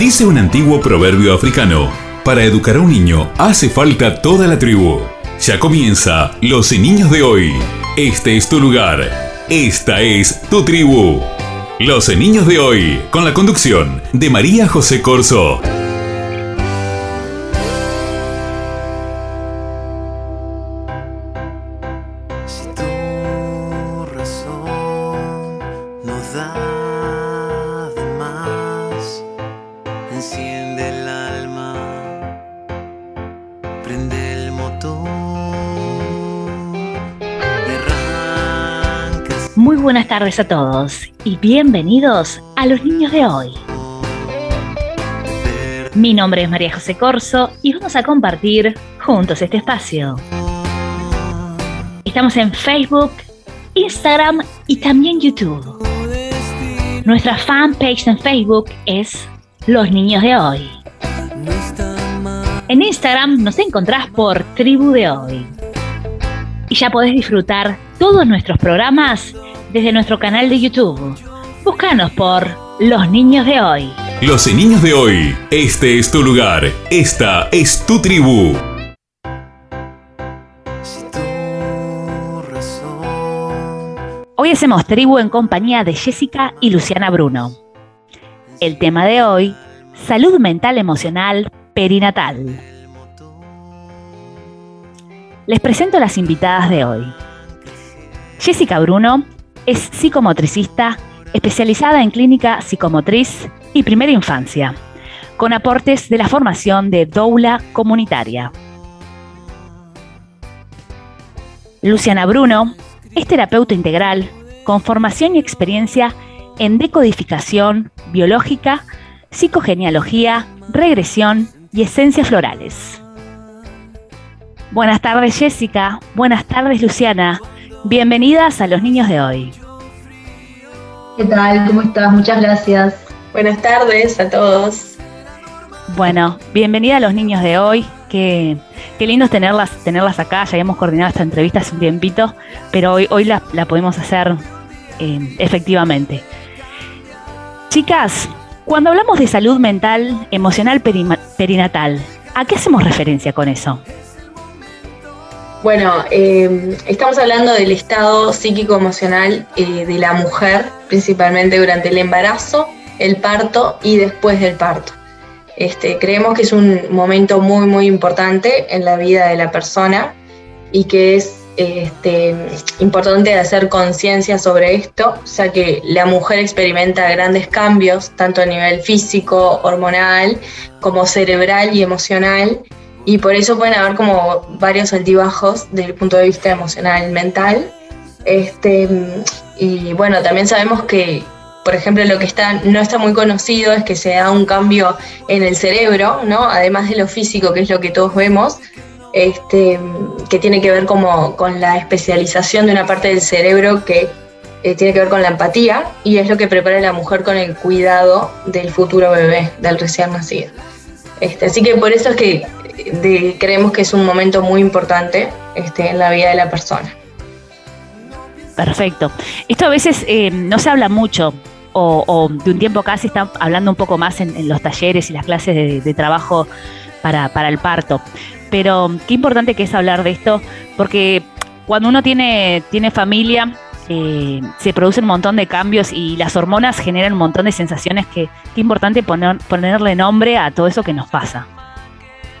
Dice un antiguo proverbio africano, para educar a un niño hace falta toda la tribu. Ya comienza Los Niños de hoy. Este es tu lugar. Esta es tu tribu. Los Niños de hoy, con la conducción de María José Corso. Tardes a todos y bienvenidos a los niños de hoy. Mi nombre es María José Corso y vamos a compartir juntos este espacio. Estamos en Facebook, Instagram y también YouTube. Nuestra fanpage en Facebook es Los Niños de Hoy. En Instagram nos encontrás por Tribu de Hoy. Y ya podés disfrutar todos nuestros programas desde nuestro canal de YouTube. Búscanos por Los Niños de Hoy. Los Niños de Hoy, este es tu lugar, esta es tu tribu. Hoy hacemos tribu en compañía de Jessica y Luciana Bruno. El tema de hoy, salud mental emocional perinatal. Les presento a las invitadas de hoy. Jessica Bruno es psicomotricista, especializada en clínica psicomotriz y primera infancia, con aportes de la formación de doula comunitaria. Luciana Bruno es terapeuta integral con formación y experiencia en decodificación biológica, psicogenealogía, regresión y esencias florales. Buenas tardes Jessica, buenas tardes Luciana, bienvenidas a los niños de hoy. ¿Qué tal? ¿Cómo estás? Muchas gracias. Buenas tardes a todos. Bueno, bienvenida a los niños de hoy. Qué, qué lindo tenerlas, tenerlas acá. Ya habíamos coordinado esta entrevista hace un tiempito, pero hoy, hoy la, podemos hacer eh, efectivamente. Chicas, cuando hablamos de salud mental, emocional perinatal, ¿a qué hacemos referencia con eso? Bueno, em, estamos hablando del estado psíquico-emocional eh, de la mujer, principalmente durante el embarazo, el parto y después del parto. Este, creemos que es un momento muy, muy importante en la vida de la persona y que es este, importante hacer conciencia sobre esto, ya que la mujer experimenta grandes cambios, tanto a nivel físico, hormonal, como cerebral y emocional, y por eso pueden haber como varios altibajos desde el punto de vista emocional, mental. Este, y bueno, también sabemos que, por ejemplo, lo que está, no está muy conocido es que se da un cambio en el cerebro, ¿no? Además de lo físico, que es lo que todos vemos, este, que tiene que ver como con la especialización de una parte del cerebro que eh, tiene que ver con la empatía y es lo que prepara a la mujer con el cuidado del futuro bebé, del recién nacido. Este, así que por eso es que creemos que es un momento muy importante este, en la vida de la persona. Perfecto. Esto a veces eh, no se habla mucho o, de un tiempo acá se está hablando un poco más en, los talleres y las clases de, trabajo para, el parto. Pero qué importante que es hablar de esto, porque cuando uno tiene, tiene familia, eh, se producen un montón de cambios y las hormonas generan un montón de sensaciones que qué importante poner, ponerle nombre a todo eso que nos pasa.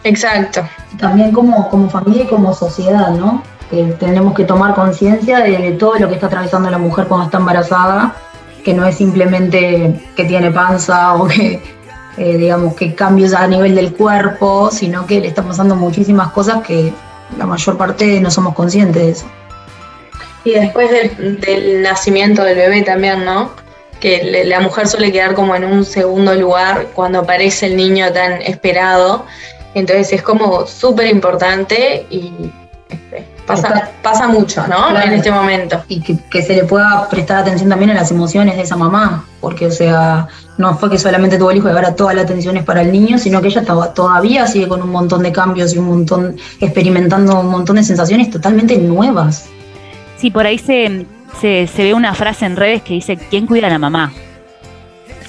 Exacto. También como, como familia y como sociedad, ¿no? Que tenemos que tomar conciencia de, todo lo que está atravesando la mujer cuando está embarazada, que no es simplemente que tiene panza o que, eh, digamos, que cambios a nivel del cuerpo, sino que le están pasando muchísimas cosas que la mayor parte no somos conscientes de eso. Y después del, nacimiento del bebé también, ¿no? Que la mujer suele quedar como en un segundo lugar cuando aparece el niño tan esperado entonces es como súper importante y este, pasa, pasa mucho, ¿no? En este momento. Y que, se le pueda prestar atención también a las emociones de esa mamá, porque, o sea, no fue que solamente tuvo el hijo y ahora toda la atención es para el niño, sino que ella estaba, todavía sigue con un montón de cambios y un montón, experimentando un montón de sensaciones totalmente nuevas. Sí, por ahí se, se, se ve una frase en redes que dice, ¿quién cuida a la mamá?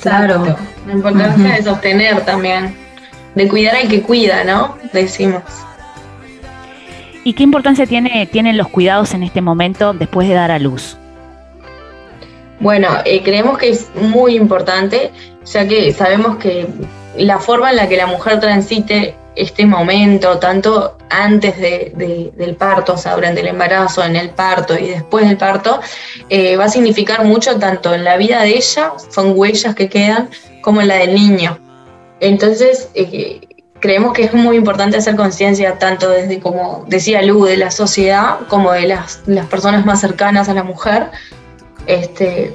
Claro. La importancia de sostener también, de cuidar al que cuida, ¿no? Decimos. ¿Y qué importancia tiene, tienen los cuidados en este momento después de dar a luz? Bueno, eh, creemos que es muy importante, ya que sabemos que la forma en la que la mujer transite este momento, tanto antes del parto, o sea, el embarazo, en el parto y después del parto, eh, va a significar mucho tanto en la vida de ella, son huellas que quedan, como en la del niño. Entonces, eh, creemos que es muy importante hacer conciencia tanto desde, como decía Lu, de la sociedad como de las, las personas más cercanas a la mujer. Este,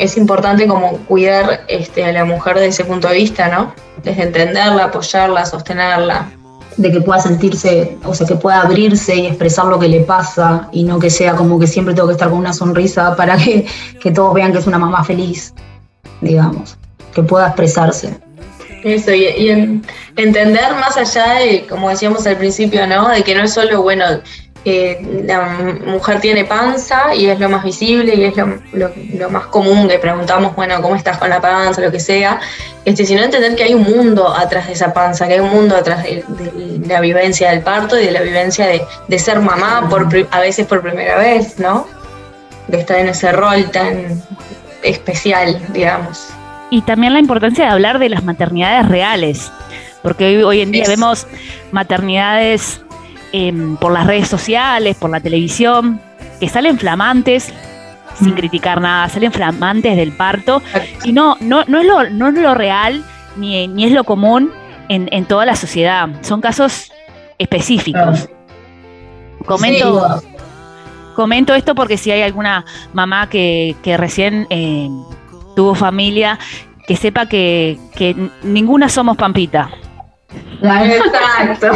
es importante como cuidar este, a la mujer desde ese punto de vista, ¿no? Desde entenderla, apoyarla, sostenerla. De que pueda sentirse, o sea, que pueda abrirse y expresar lo que le pasa y no que sea como que siempre tengo que estar con una sonrisa para que, que todos vean que es una mamá feliz, digamos, que pueda expresarse. Eso, y, entender más allá de, como decíamos al principio, ¿no? De que no es solo, bueno, que la mujer tiene panza y es lo más visible y es lo, más común que preguntamos, bueno, ¿cómo estás con la panza? Lo que sea, este, sino entender que hay un mundo atrás de esa panza, que hay un mundo atrás de, la vivencia del parto y de la vivencia de, ser mamá por, a veces por primera vez, ¿no? De estar en ese rol tan especial, digamos. Y también la importancia de hablar de las maternidades reales, porque hoy, hoy en día vemos maternidades Em, por las redes sociales, por la televisión, que salen flamantes, sin mm. criticar nada, salen flamantes del parto, y no, no, no, es, lo, no es lo real ni, ni es lo común en, toda la sociedad. Son casos específicos. Comento, comento esto porque si hay alguna mamá que, recién eh, tuvo familia, que sepa que, que ninguna somos Pampita. Exacto,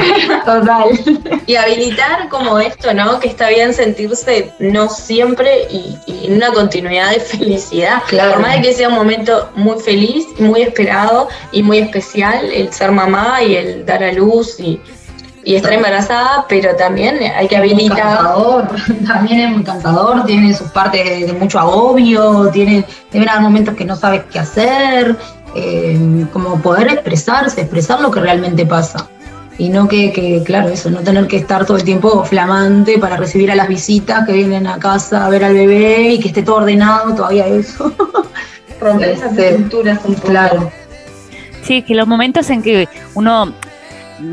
total. Y habilitar como esto, ¿no? Que está bien sentirse no siempre y, en una continuidad de felicidad. Por más de que sea un momento muy feliz, muy esperado y muy especial, el ser mamá y el dar a luz y, estar embarazada, pero también hay que habilitar. también es muy cansador, tiene sus partes de, mucho agobio, tiene, deben haber momentos que no sabes qué hacer, eh, como poder expresarse, expresar lo que realmente pasa. Y no que, claro, eso, no tener que estar todo el tiempo flamante para recibir a las visitas que vienen a casa a ver al bebé y que esté todo ordenado, todavía eso. Romper esas estructuras un Claro. Sí, que los momentos en que uno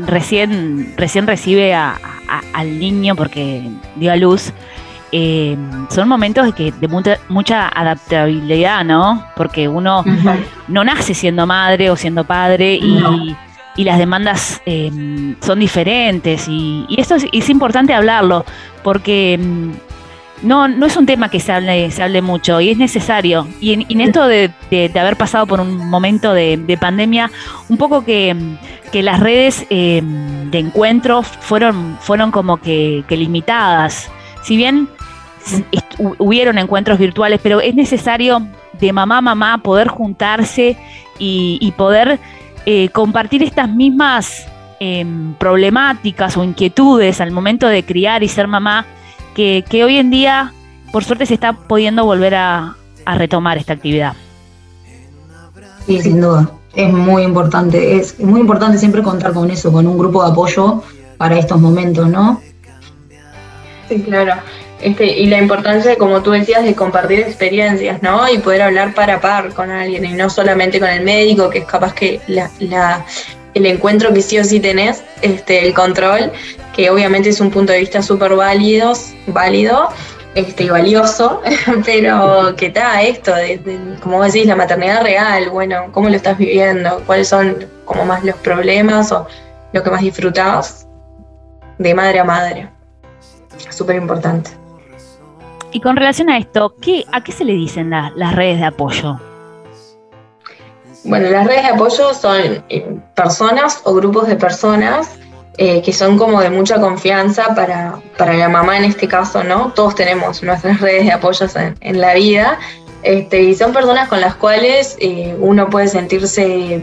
recién, recién recibe al niño porque dio a luz, eh, son momentos de, que, de mucha, adaptabilidad, ¿no? Porque uno no nace siendo madre o siendo padre y, las demandas eh, son diferentes y, esto es, importante hablarlo porque mm, no, no es un tema que se hable, se hable mucho y es necesario. Y en, esto de, haber pasado por un momento de, pandemia, un poco que, las redes eh, de encuentro fueron, fueron como que, que limitadas. Si bien hubieron encuentros virtuales, pero es necesario de mamá a mamá poder juntarse y, poder eh, compartir estas mismas em, problemáticas o inquietudes al momento de criar y ser mamá, que, hoy en día, por suerte, se está pudiendo volver a, retomar esta actividad. Sí, sin duda. Es muy importante. Es muy importante siempre contar con eso, con un grupo de apoyo para estos momentos, ¿no? Sí, claro. Este, y la importancia, como tú decías, de compartir experiencias, ¿no? Y poder hablar par a par con alguien y no solamente con el médico, que es capaz que el encuentro que sí o sí tenés, este, el control, que obviamente es un punto de vista súper válido, válido este, y valioso, pero que está esto, de, como decís, la maternidad real, bueno, cómo lo estás viviendo, cuáles son como más los problemas o lo que más disfrutabas de madre a madre. Súper importante. Y con relación a esto, ¿qué, ¿a qué se le dicen las redes de apoyo? Bueno, las redes de apoyo son eh, personas o grupos de personas eh, que son como de mucha confianza para, la mamá en este caso, ¿no? Todos tenemos nuestras redes de apoyo en, la vida este, y son personas con las cuales eh, uno puede sentirse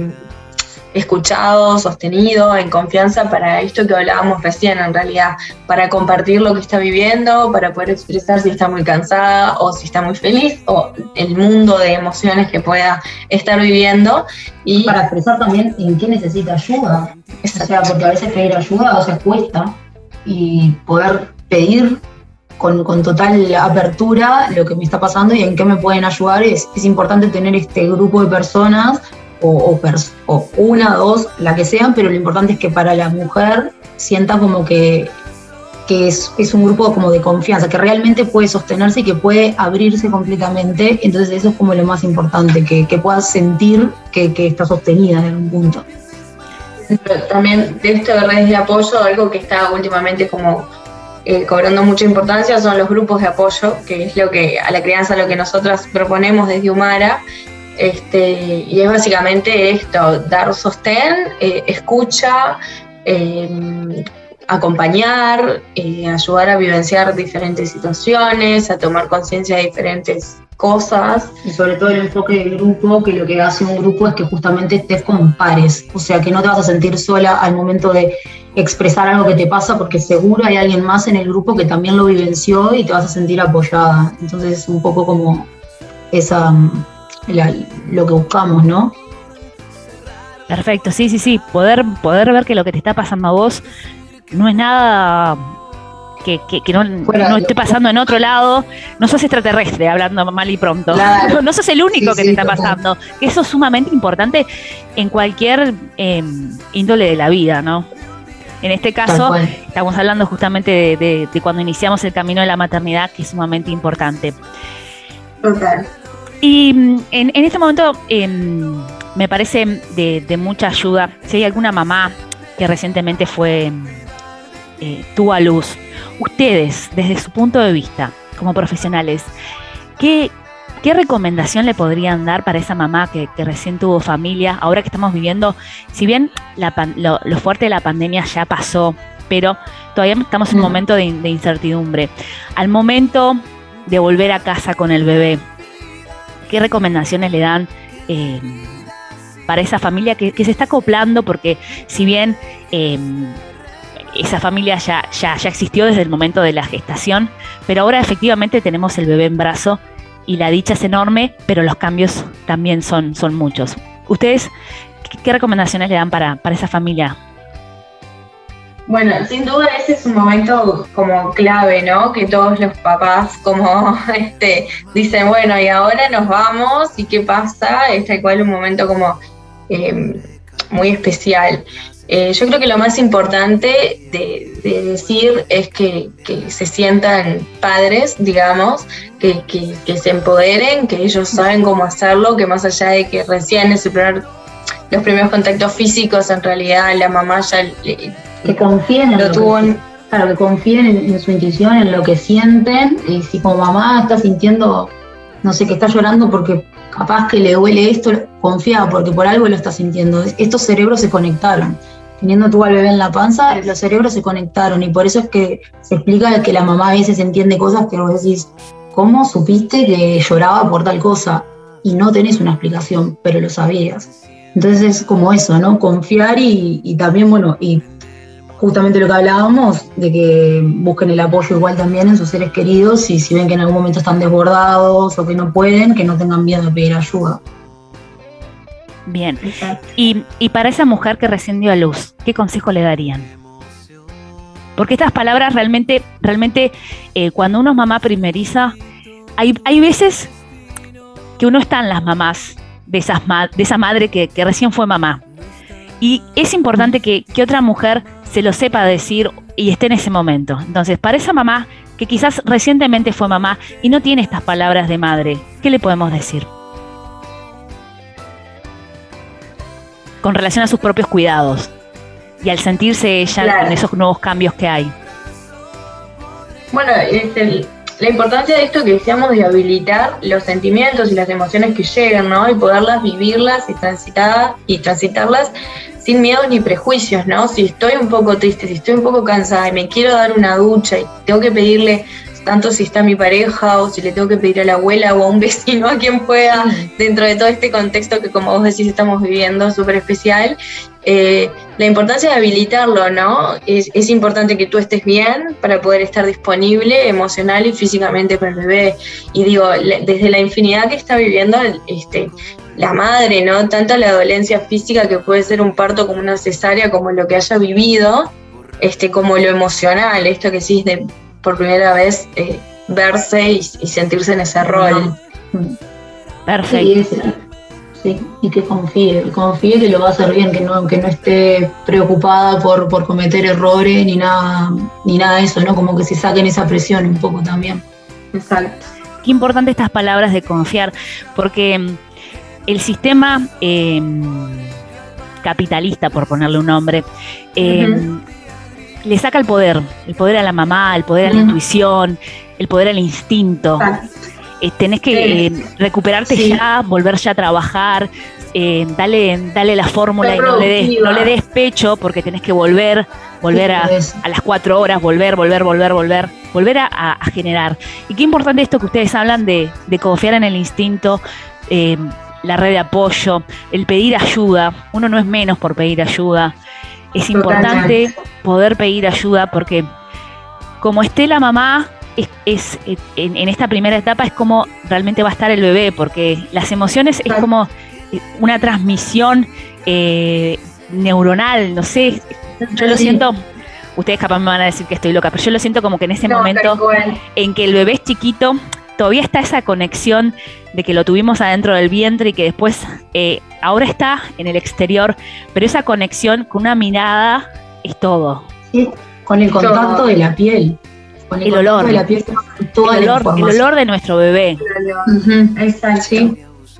escuchado, sostenido, en confianza para esto que hablábamos recién en realidad, para compartir lo que está viviendo, para poder expresar si está muy cansada o si está muy feliz o el mundo de emociones que pueda estar viviendo. Y para expresar también en qué necesita ayuda. O sea, porque a veces pedir ayuda o sea, cuesta y poder pedir con, total apertura lo que me está pasando y en qué me pueden ayudar. Es, es importante tener este grupo de personas o, o, una, dos, la que sean, pero lo importante es que para la mujer sienta como que, es, un grupo como de confianza, que realmente puede sostenerse y que puede abrirse completamente. Entonces eso es como lo más importante, que, que puedas sentir que, está sostenida en algún punto. También de esto de redes de apoyo, algo que está últimamente como eh, cobrando mucha importancia son los grupos de apoyo, que es lo que a la crianza lo que nosotras proponemos desde Humara, este, y es básicamente esto, dar sostén, eh, escucha, eh, acompañar, eh, ayudar a vivenciar diferentes situaciones, a tomar conciencia de diferentes cosas. Y sobre todo el enfoque del grupo, que lo que hace un grupo es que justamente estés con pares, o sea, que no te vas a sentir sola al momento de expresar algo que te pasa, porque seguro hay alguien más en el grupo que también lo vivenció y te vas a sentir apoyada. Entonces es un poco como esa lo que buscamos, ¿no? Perfecto, sí, sí, sí. Poder, poder ver que lo que te está pasando a vos no es nada que, no, esté pasando en otro lado. No sos extraterrestre, hablando mal y pronto. No, sos el único que te está pasando. Eso es sumamente importante en cualquier em, índole de la vida, ¿no? En este caso, estamos hablando justamente de, de, cuando iniciamos el camino de la maternidad, que es sumamente importante. Total. Y mm, en, este momento em, me parece de, mucha ayuda. Si hay alguna mamá que recientemente fue, eh, tuvo a luz, ustedes, desde su punto de vista, como profesionales, ¿qué, recomendación le podrían dar para esa mamá que, recién tuvo familia, ahora que estamos viviendo, si bien lo, fuerte de la pandemia ya pasó, pero todavía estamos en un momento de, de incertidumbre. Al momento de volver a casa con el bebé, qué recomendaciones le dan eh, para esa familia que, se está acoplando, porque si bien em, esa familia ya, ya, ya existió desde el momento de la gestación, pero ahora efectivamente tenemos el bebé en brazo y la dicha es enorme, pero los cambios también son, son muchos. ¿Ustedes qué, recomendaciones le dan para, para esa familia bueno, sin duda ese es un momento como clave, ¿no? Que todos los papás como este dicen, bueno, y ahora nos vamos, ¿y qué pasa? Es tal cual un momento como eh, muy especial. Eh, yo creo que lo más importante de, decir es que, se sientan padres, digamos, que, se empoderen, que ellos saben cómo hacerlo, que más allá de que recién es los primeros contactos físicos, en realidad la mamá ya que confíen en lo, que, claro, que confíen en, su intuición, en lo que sienten, y si como mamá está sintiendo, no sé, que está llorando porque capaz que le duele esto, confía porque por algo lo está sintiendo. Estos cerebros se conectaron. Teniendo tú al bebé en la panza, los cerebros se conectaron y por eso es que se explica que la mamá a veces entiende cosas que vos decís, ¿cómo supiste que lloraba por tal cosa? Y no tenés una explicación, pero lo sabías. Entonces es como eso, ¿no? Confiar y, y también, bueno, y justamente lo que hablábamos, de que busquen el apoyo igual también en sus seres queridos y si ven que en algún momento están desbordados o que no pueden, que no tengan miedo de pedir ayuda. Bien. Y, para esa mujer que recién dio a luz, ¿qué consejo le darían? Porque estas palabras realmente, realmente, eh, cuando uno es mamá primeriza, hay, hay veces que uno está en las mamás de, esas de esa madre que, recién fue mamá. Y es importante que, que otra mujer se lo sepa decir y esté en ese momento. Entonces, para esa mamá que quizás recientemente fue mamá y no tiene estas palabras de madre, ¿qué le podemos decir? Con relación a sus propios cuidados y al sentirse ella en esos nuevos cambios que hay. Bueno, la importancia de esto que decíamos de habilitar los sentimientos y las emociones que llegan, ¿no? Y poderlas vivirlas y transitar y transitarlas sin miedos ni prejuicios, ¿no? Si estoy un poco triste, si estoy un poco cansada y me quiero dar una ducha y tengo que pedirle tanto si está mi pareja o si le tengo que pedir a la abuela o a un vecino, a quien pueda, dentro de todo este contexto que como vos decís estamos viviendo súper especial, eh, la importancia de habilitarlo, ¿no? Es, es, importante que tú estés bien para poder estar disponible emocional y físicamente para el bebé. Y digo, desde la infinidad que está viviendo este, la madre, ¿no? Tanto la dolencia física que puede ser un parto como una cesárea, como lo que haya vivido, este, como lo emocional, esto que sí es de por primera vez eh, verse y, sentirse en ese rol. Perfecto. Sí, y que confíe, confíe que lo va a hacer bien, que no, que no esté preocupada por, por cometer errores ni nada, ni nada de eso, ¿no? Como que se saquen esa presión un poco también. Exacto. Qué importante estas palabras de confiar, porque mm, el sistema em, capitalista, por ponerle un nombre, em, le saca el poder, el poder a la mamá, el poder a la intuición, el poder al instinto. Eh, tenés que eh, recuperarte ya, volver ya a trabajar, eh, dale, dale la fórmula y no le, des, no le des pecho porque tenés que volver, volver a, las cuatro horas, volver, volver, volver, volver, volver a, generar. Y qué importante esto que ustedes hablan de, confiar en el instinto, la red de apoyo, el pedir ayuda. Uno no es menos por pedir ayuda. Es importante poder pedir ayuda porque como esté la mamá, es, en, esta primera etapa es como realmente va a estar el bebé, porque las emociones es como una transmisión eh, neuronal, no sé, yo lo siento, ustedes capaz me van a decir que estoy loca, pero yo lo siento como que en ese momento en que el bebé es chiquito, todavía está esa conexión de que lo tuvimos adentro del vientre y que después eh, ahora está en el exterior, pero esa conexión con una mirada es todo. Sí, con el contacto de la piel el, olor. De la piel, el, olor de nuestro bebé. Exacto.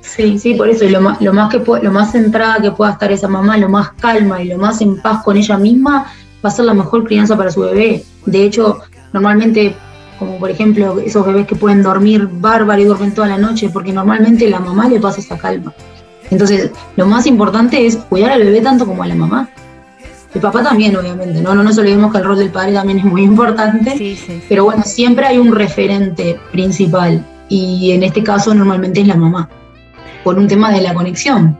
Sí. Sí, por eso, lo más, lo más que lo más centrada que pueda estar esa mamá, lo más calma y lo más en paz con ella misma, va a ser la mejor crianza para su bebé. De hecho, normalmente, como por ejemplo, esos bebés que pueden dormir bárbaro y duermen toda la noche, porque normalmente la mamá le pasa esa calma. Entonces, lo más importante es cuidar al bebé tanto como a la mamá. El papá también, obviamente, ¿no? No nos olvidemos que el rol del padre también es muy importante, sí, sí, pero bueno, siempre hay un referente principal y en este caso normalmente es la mamá, por un tema de la conexión,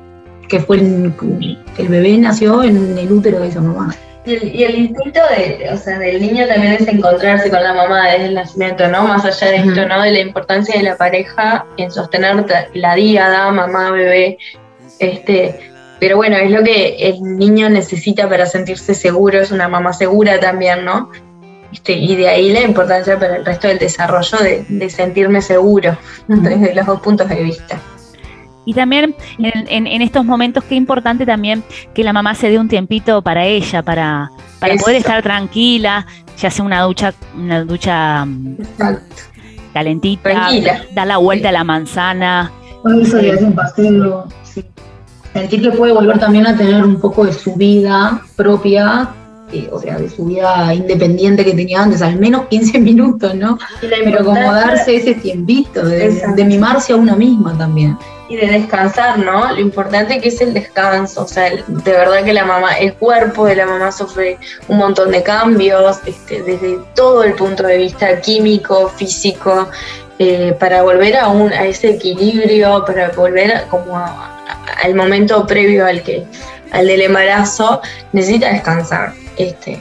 que fue el, el bebé nació en el útero de esa mamá. Y el, instinto de, o sea, del niño también es encontrarse con la mamá desde el nacimiento, ¿no? Más allá de esto, ¿no? De la importancia de la pareja en sostener la díada, mamá, bebé, este, pero bueno, es lo que el niño necesita para sentirse seguro, es una mamá segura también, ¿no? Este, y de ahí la importancia para el resto del desarrollo de, sentirme seguro desde los dos puntos de vista. Y también en, estos momentos, qué importante también que la mamá se dé un tiempito para ella, para, para poder estar tranquila, ya sea una ducha, una ducha mm, calentita, dar la vuelta a la manzana. Eso un paseo, sí sentir que puede volver también a tener un poco de su vida propia, eh, o sea, de su vida independiente que tenía antes, al menos 15 minutos, ¿no? Pero como darse ese tiempito, de, de, mimarse a una misma también. Y de descansar, ¿no? Lo importante que es el descanso, o sea, de verdad que la mamá, el cuerpo de la mamá sufre un montón de cambios, este, desde todo el punto de vista químico, físico, eh, para volver a, un, a ese equilibrio, para volver como a, al momento previo al que al del embarazo, necesita descansar. Este,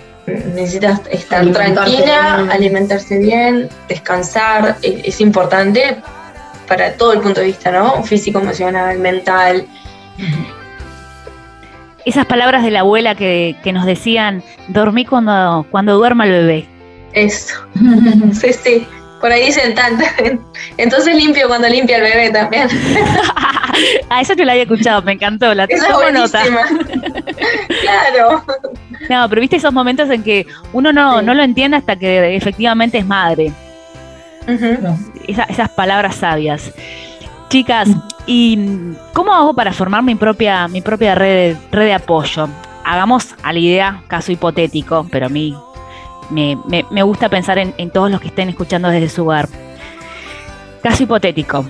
necesita estar tranquila, alimentarse bien, descansar, es, importante para todo el punto de vista, ¿no? Físico, emocional, mental. Esas palabras de la abuela que, que nos decían, dormí cuando, cuando duerma el bebé. Eso, sí, sí. Por ahí dicen tanto. Entonces limpio cuando limpia el bebé también. ah, eso te lo había escuchado, me encantó. La tengo como nota. claro. No, pero viste esos momentos en que uno no, no lo entiende hasta que efectivamente es madre. Esas palabras sabias. Chicas, ¿y cómo hago para formar mi propia, mi propia red, red de apoyo? Hagamos a la idea, caso hipotético, pero a mí me, gusta pensar en, todos los que estén escuchando desde su hogar. Caso hipotético.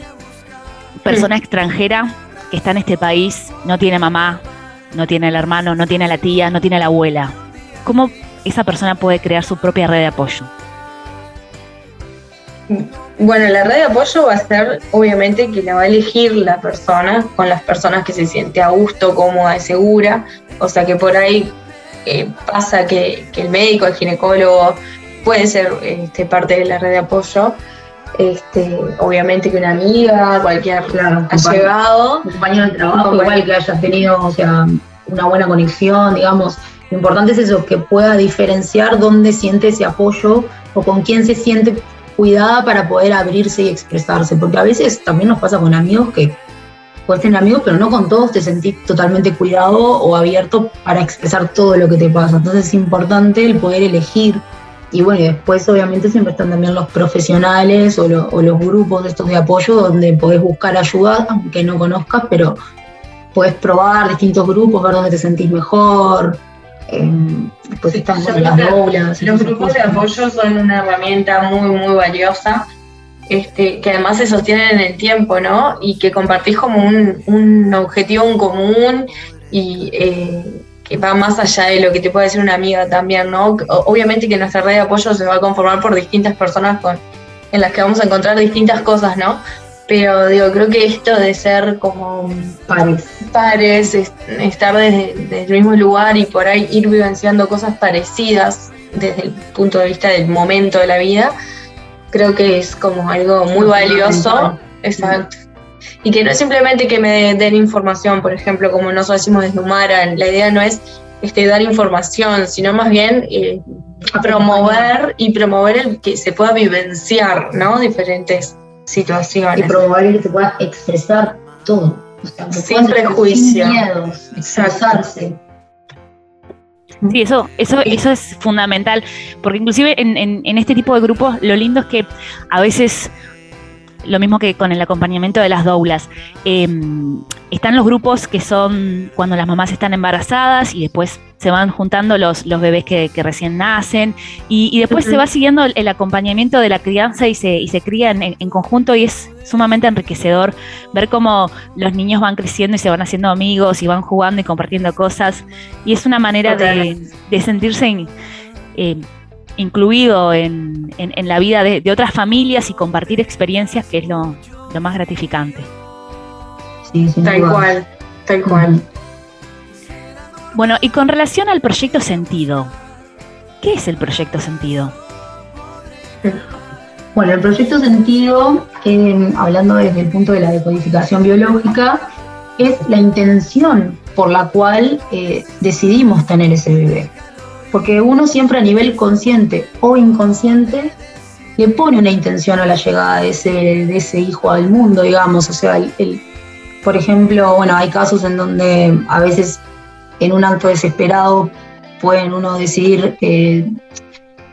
Persona extranjera que está en este país, no tiene mamá, no tiene el hermano, no tiene la tía, no tiene la abuela. ¿Cómo esa persona puede crear su propia red de apoyo? Bueno, la red de apoyo va a ser, obviamente, que la va a elegir la persona con las personas que se siente a gusto, cómoda y segura. O sea que por ahí eh, pasa que, el médico, el ginecólogo, puede ser este, parte de la red de apoyo. Este, obviamente que una amiga, cualquier claro, ha llegado. Un compañero de trabajo, igual que hayas tenido o sea, una buena conexión, digamos. Lo importante es eso, que pueda diferenciar dónde siente ese apoyo o con quién se siente cuidada para poder abrirse y expresarse, porque a veces también nos pasa con amigos que puedes tener amigos, pero no con todos te sentís totalmente cuidado o abierto para expresar todo lo que te pasa. Entonces es importante el poder elegir. Y bueno, después obviamente siempre están también los profesionales o, los grupos de estos de apoyo donde podés buscar ayuda, aunque no conozcas, pero puedes probar distintos grupos, ver dónde te sentís mejor, pues están las Los grupos de apoyo son una herramienta muy, muy valiosa. Este, que además se sostienen en el tiempo, ¿no? Y que compartís como un, objetivo en común y eh, que va más allá de lo que te puede decir una amiga también, ¿no? Obviamente que nuestra red de apoyo se va a conformar por distintas personas con, en las que vamos a encontrar distintas cosas, ¿no? Pero digo, creo que esto de ser como pares, pares estar desde, el mismo lugar y por ahí ir vivenciando cosas parecidas desde el punto de vista del momento de la vida, creo que es como algo muy valioso. Exacto. Y que no es simplemente que me den información, por ejemplo, como nosotros decimos desde Humaran, la idea no es este, dar información, sino más bien eh, promover y promover el que se pueda vivenciar, ¿no? Diferentes situaciones. Y promover que se pueda expresar todo. sin prejuicio. Sin miedos, expresarse. Sí, eso, eso, eso es fundamental, porque inclusive en, en, este tipo de grupos lo lindo es que a veces lo mismo que con el acompañamiento de las doulas. Em, están los grupos que son cuando las mamás están embarazadas y después se van juntando los, los bebés que, recién nacen. Y, después se va siguiendo el, acompañamiento de la crianza y se, y se cría en, conjunto y es sumamente enriquecedor ver cómo los niños van creciendo y se van haciendo amigos y van jugando y compartiendo cosas. Y es una manera de, sentirse... Eh, incluido en, la vida de, otras familias y compartir experiencias, que es lo, más gratificante. Sí, tal cual, tal cual. Bueno, y con relación al proyecto Sentido, ¿qué es el proyecto Sentido? Bueno, el proyecto Sentido, eh, hablando desde el punto de la decodificación biológica, es la intención por la cual eh, decidimos tener ese bebé porque uno siempre a nivel consciente o inconsciente le pone una intención a la llegada de ese, de ese hijo al mundo, digamos. O sea, el, por ejemplo, bueno, hay casos en donde a veces en un acto desesperado pueden uno decidir eh,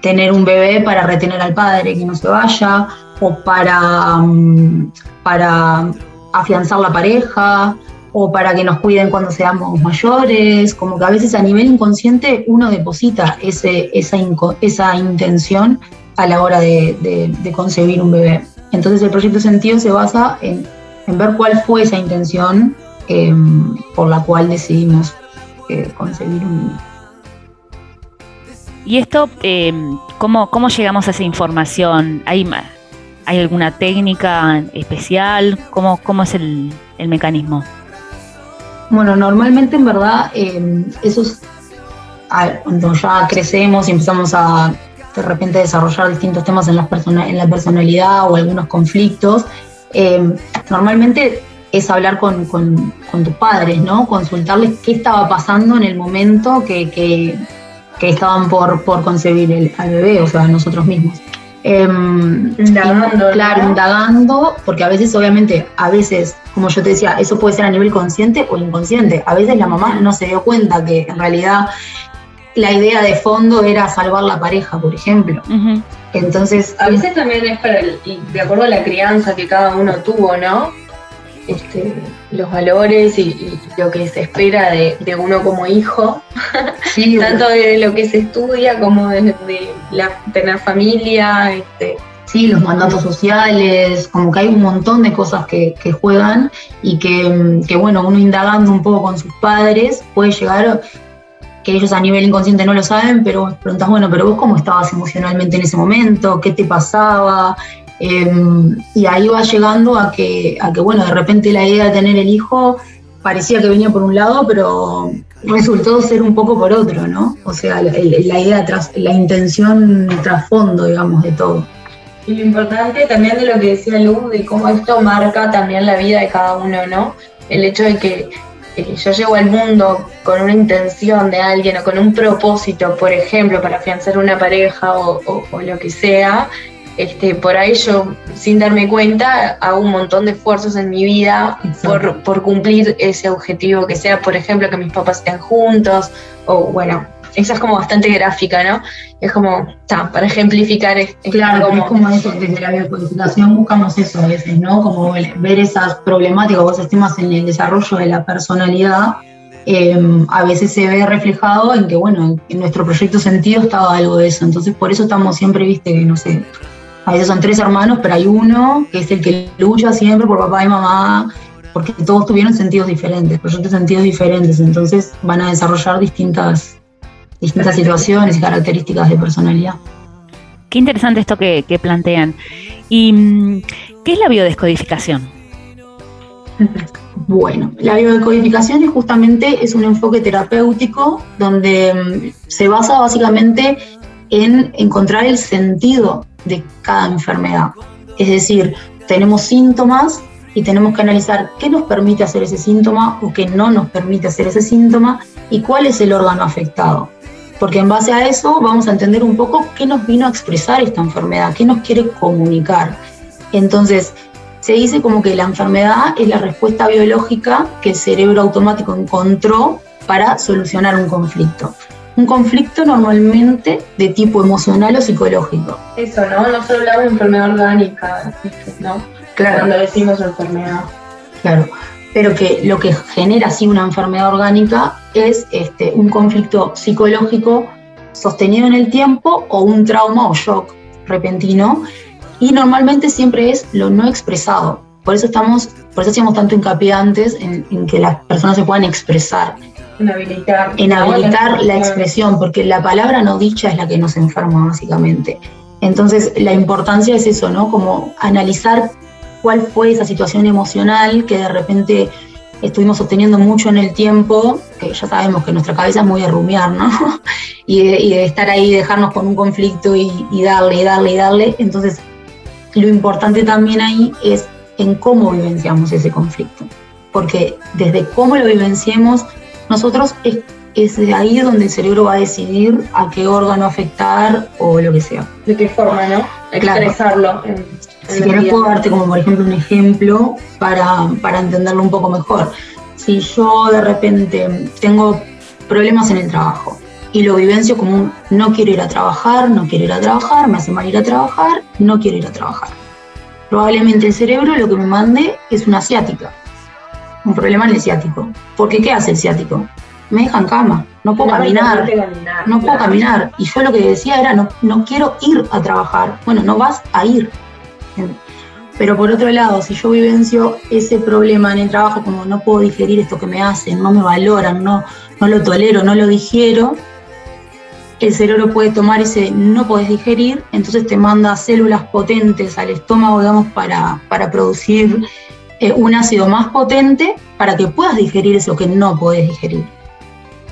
tener un bebé para retener al padre, que no se vaya, o para, mm, para afianzar la pareja, o para que nos cuiden cuando seamos mayores, como que a veces a nivel inconsciente uno deposita ese, esa, esa intención a la hora de, concebir un bebé. Entonces el proyecto Sentido se basa en, ver cuál fue esa intención em, por la cual decidimos eh, concebir un niño. ¿Y esto, em, ¿cómo, cómo llegamos a esa información? ¿Hay, hay alguna técnica especial? ¿Cómo, cómo es el, el mecanismo? Bueno, normalmente en verdad eh, esos, cuando ya crecemos y empezamos a de repente desarrollar distintos temas en la, en la personalidad o algunos conflictos, eh, normalmente es hablar con, con, tus padres, ¿no? Consultarles qué estaba pasando en el momento que, que, estaban por, por concebir el, al bebé, o sea, nosotros mismos. Em, indagando. Claro, indagando, porque a veces, obviamente, a veces, como yo te decía, eso puede ser a nivel consciente o inconsciente. A veces la mamá no se dio cuenta que en realidad la idea de fondo era salvar la pareja, por ejemplo. Entonces. A veces también es para de acuerdo a la crianza que cada uno tuvo, ¿no? Este, los valores y, lo que se espera de, uno como hijo, tanto de lo que se estudia como de, la, tener familia. Este. Sí, los mandatos sociales, como que hay un montón de cosas que, juegan y que, que, bueno, uno indagando un poco con sus padres puede llegar que ellos a nivel inconsciente no lo saben, pero preguntas, bueno, pero vos cómo estabas emocionalmente en ese momento, qué te pasaba, Em, y ahí va llegando a que, a que, bueno, de repente la idea de tener el hijo parecía que venía por un lado, pero resultó ser un poco por otro, ¿no? O sea, la, idea, tras, la intención trasfondo, digamos, de todo. Y lo importante también de lo que decía Luz, de cómo esto marca también la vida de cada uno, ¿no? El hecho de que yo llego al mundo con una intención de alguien o con un propósito, por ejemplo, para afianzar una pareja o, lo que sea, este, por ahí yo, sin darme cuenta, hago un montón de esfuerzos en mi vida por, por, cumplir ese objetivo, que sea, por ejemplo, que mis papás estén juntos, o bueno, esa es como bastante gráfica, ¿no? Es como, para ejemplificar. Es, claro, como, es como eso, desde la biocodificación buscamos eso a veces, ¿no? Como ver esas problemáticas o esos temas en el desarrollo de la personalidad. Em, a veces se ve reflejado en que, bueno, en nuestro proyecto sentido estaba algo de eso. Entonces, por eso estamos siempre, viste, que no sé, a veces son tres hermanos, pero hay uno que es el que lucha siempre por papá y mamá, porque todos tuvieron sentidos diferentes, proyectos sentidos diferentes, entonces van a desarrollar distintas distintas situaciones y características de personalidad. Qué interesante esto que, plantean. ¿Y mm, qué es la biodescodificación? Bueno, la biodescodificación es justamente es un enfoque terapéutico donde mm, se basa básicamente en encontrar el sentido de cada enfermedad. Es decir, tenemos síntomas y tenemos que analizar qué nos permite hacer ese síntoma o qué no nos permite hacer ese síntoma y cuál es el órgano afectado porque en base a eso vamos a entender un poco qué nos vino a expresar esta enfermedad, qué nos quiere comunicar. Entonces, se dice como que la enfermedad es la respuesta biológica que el cerebro automático encontró para solucionar un conflicto. Un conflicto normalmente de tipo emocional o psicológico. Eso, ¿no? No solo hablamos de enfermedad orgánica, ¿no? Claro. Cuando decimos enfermedad. Claro pero que lo que genera así una enfermedad orgánica es este, un conflicto psicológico sostenido en el tiempo o un trauma o shock repentino y normalmente siempre es lo no expresado. Por eso estamos, por eso hacíamos tanto hincapié antes en, que las personas se puedan expresar. En habilitar. En habilitar la expresión, porque la palabra no dicha es la que nos enferma básicamente. Entonces la importancia es eso, ¿no? Como analizar cuál fue esa situación emocional que de repente estuvimos sosteniendo mucho en el tiempo, que ya sabemos que nuestra cabeza es muy de rumiar, ¿no? y, de, estar ahí, dejarnos con un conflicto y, darle, y darle, y darle. Entonces, lo importante también ahí es en cómo vivenciamos ese conflicto. Porque desde cómo lo vivenciemos, nosotros es, es de ahí donde el cerebro va a decidir a qué órgano afectar o lo que sea. De qué forma, ¿no? Expresarlo. Si quieres puedo darte como por ejemplo un ejemplo para, para entenderlo un poco mejor. Si yo de repente tengo problemas en el trabajo y lo vivencio como un no quiero ir a trabajar, no quiero ir a trabajar, me hace mal ir a trabajar, no quiero ir a trabajar. Probablemente el cerebro lo que me mande es una ciática, un problema en el ciático. Porque ¿qué hace el ciático? Me deja en cama, no puedo caminar, no puedo caminar. Y yo lo que decía era, no, no quiero ir a trabajar. Bueno, no vas a ir, pero por otro lado, si yo vivencio ese problema en el trabajo, como no puedo digerir esto que me hacen, no me valoran, no, no lo tolero, no lo digiero, el cerebro puede tomar ese no puedes digerir, entonces te manda células potentes al estómago, digamos, para, para producir eh, un ácido más potente para que puedas digerir eso que no puedes digerir.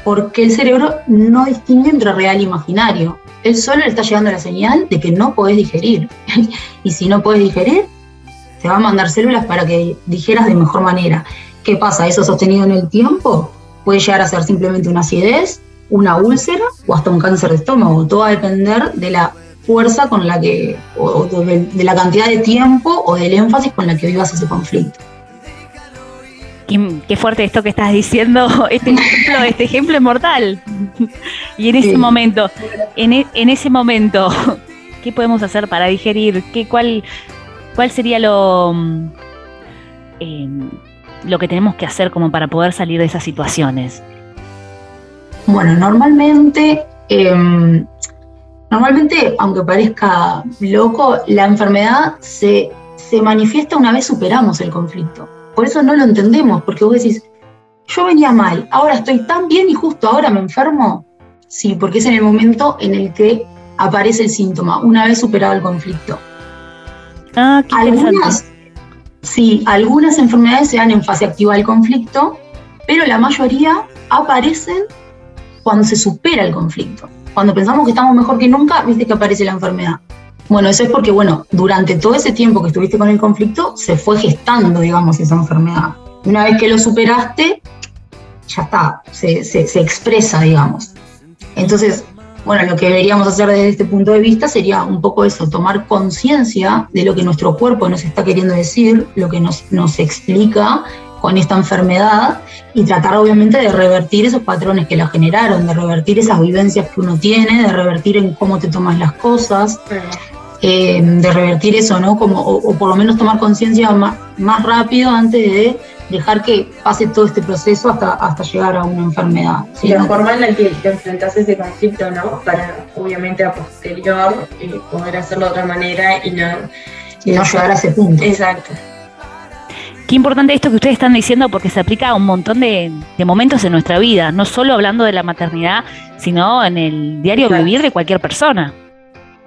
Porque el cerebro no distingue entre real e imaginario él solo le está llegando la señal de que no podés digerir. y si no podés digerir, te va a mandar células para que digieras de mejor manera. ¿Qué pasa? Eso sostenido en el tiempo puede llegar a ser simplemente una acidez, una úlcera o hasta un cáncer de estómago. Todo va a depender de la fuerza con la que, o de, de la cantidad de tiempo o del énfasis con la que vivas ese conflicto. Qué, fuerte esto que estás diciendo, este ejemplo, este ejemplo es mortal. Y en ese momento, en, e, en, ese momento, ¿qué podemos hacer para digerir? ¿Qué, cuál, ¿Cuál sería lo, mm, em, lo que tenemos que hacer como para poder salir de esas situaciones? Bueno, normalmente, em, normalmente, aunque parezca loco, la enfermedad se, se manifiesta una vez superamos el conflicto. Por eso no lo entendemos, porque vos decís, yo venía mal, ahora estoy tan bien y justo ahora me enfermo. Sí, porque es en el momento en el que aparece el síntoma, una vez superado el conflicto. Ah, qué algunas, sí, algunas enfermedades se dan en fase activa del conflicto, pero la mayoría aparecen cuando se supera el conflicto. Cuando pensamos que estamos mejor que nunca, viste que aparece la enfermedad. Bueno, eso es porque, bueno, durante todo ese tiempo que estuviste con el conflicto, se fue gestando, digamos, esa enfermedad. Una vez que lo superaste, ya está, se, se expresa, digamos. Entonces, bueno, lo que deberíamos hacer desde este punto de vista sería un poco eso, tomar conciencia de lo que nuestro cuerpo nos está queriendo decir, lo que nos, nos explica con esta enfermedad y tratar obviamente de revertir esos patrones que la generaron, de revertir esas vivencias que uno tiene, de revertir en cómo te tomas las cosas, eh, de revertir eso, ¿no? Como, o, por lo menos tomar conciencia más, más rápido antes de dejar que pase todo este proceso hasta, hasta llegar a una enfermedad. ¿sí? La forma en la que te enfrentas ese conflicto, ¿no? Para, obviamente, a posterior eh, poder hacerlo de otra manera y no, y no llegar a ese punto. Exacto. Qué importante esto que ustedes están diciendo porque se aplica a un montón de, momentos en nuestra vida, no solo hablando de la maternidad, sino en el diario vivir de cualquier persona.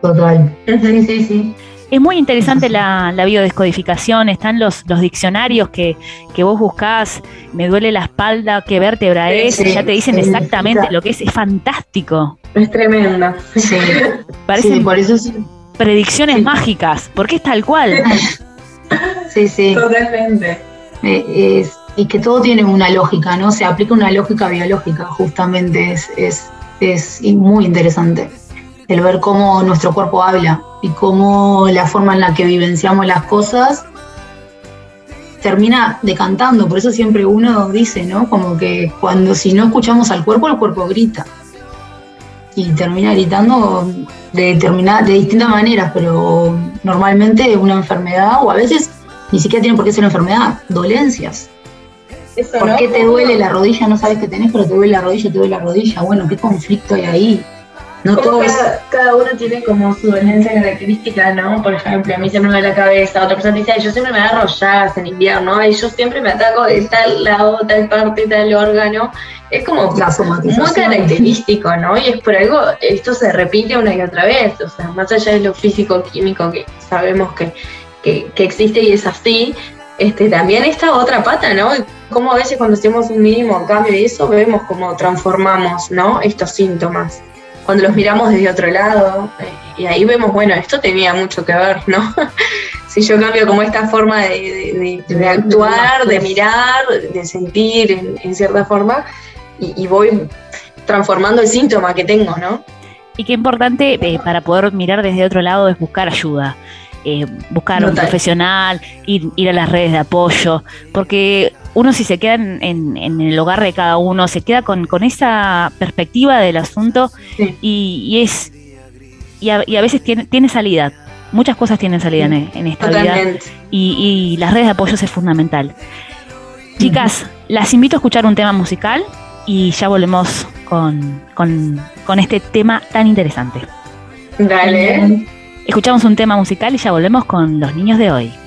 Total. Sí, sí, sí. Es muy interesante la, biodescodificación, están los, los diccionarios que, vos buscás, me duele la espalda, qué vértebra es, ya te dicen exactamente lo que es, es fantástico. Es tremenda. Sí. Parecen por eso predicciones mágicas, porque es tal cual. Sí, sí. Totalmente. Eh, y que todo tiene una lógica, ¿no? Se aplica una lógica biológica, justamente, es, es, es muy interesante el ver cómo nuestro cuerpo habla y cómo la forma en la que vivenciamos las cosas termina decantando. Por eso siempre uno dice, ¿no? Como que cuando si no escuchamos al cuerpo, el cuerpo grita. Y termina gritando de, determinada, de distintas maneras, pero normalmente una enfermedad, o a veces ni siquiera tiene por qué ser una enfermedad, dolencias. ¿Por qué te duele la rodilla? No sabes qué tenés, pero te duele la rodilla, te duele la rodilla. Bueno, ¿qué conflicto hay ahí? No todo cada, uno tiene como su dolencia característica, ¿no? Por ejemplo, a mí siempre me da la cabeza, otra persona dice, yo siempre me agarro llagas en invierno, y yo siempre me ataco de tal lado, tal parte, tal órgano. Es como muy característico, ¿no? Y es por algo, esto se repite una y otra vez, o sea, más allá de lo físico-químico que sabemos que, que, que existe y es así, este, también esta otra pata, ¿no? Como a veces cuando hacemos un mínimo cambio de eso, vemos cómo transformamos, ¿no? Estos síntomas cuando los miramos desde otro lado, eh, y ahí vemos, bueno, esto tenía mucho que ver, ¿no? si yo cambio como esta forma de, actuar, de mirar, de sentir en, cierta forma, y, voy transformando el síntoma que tengo, ¿no? Y qué importante eh, para poder mirar desde otro lado es buscar ayuda. Eh, buscar un profesional, ir, ir a las redes de apoyo, porque uno si se queda en, el hogar de cada uno, se queda con, esa perspectiva del asunto y, es y a, veces tiene, tiene salida. Muchas cosas tienen salida en, esta vida y, las redes de apoyo es fundamental. Chicas, las invito a escuchar un tema musical y ya volvemos con, con este tema tan interesante. Dale. Escuchamos un tema musical y ya volvemos con los niños de hoy.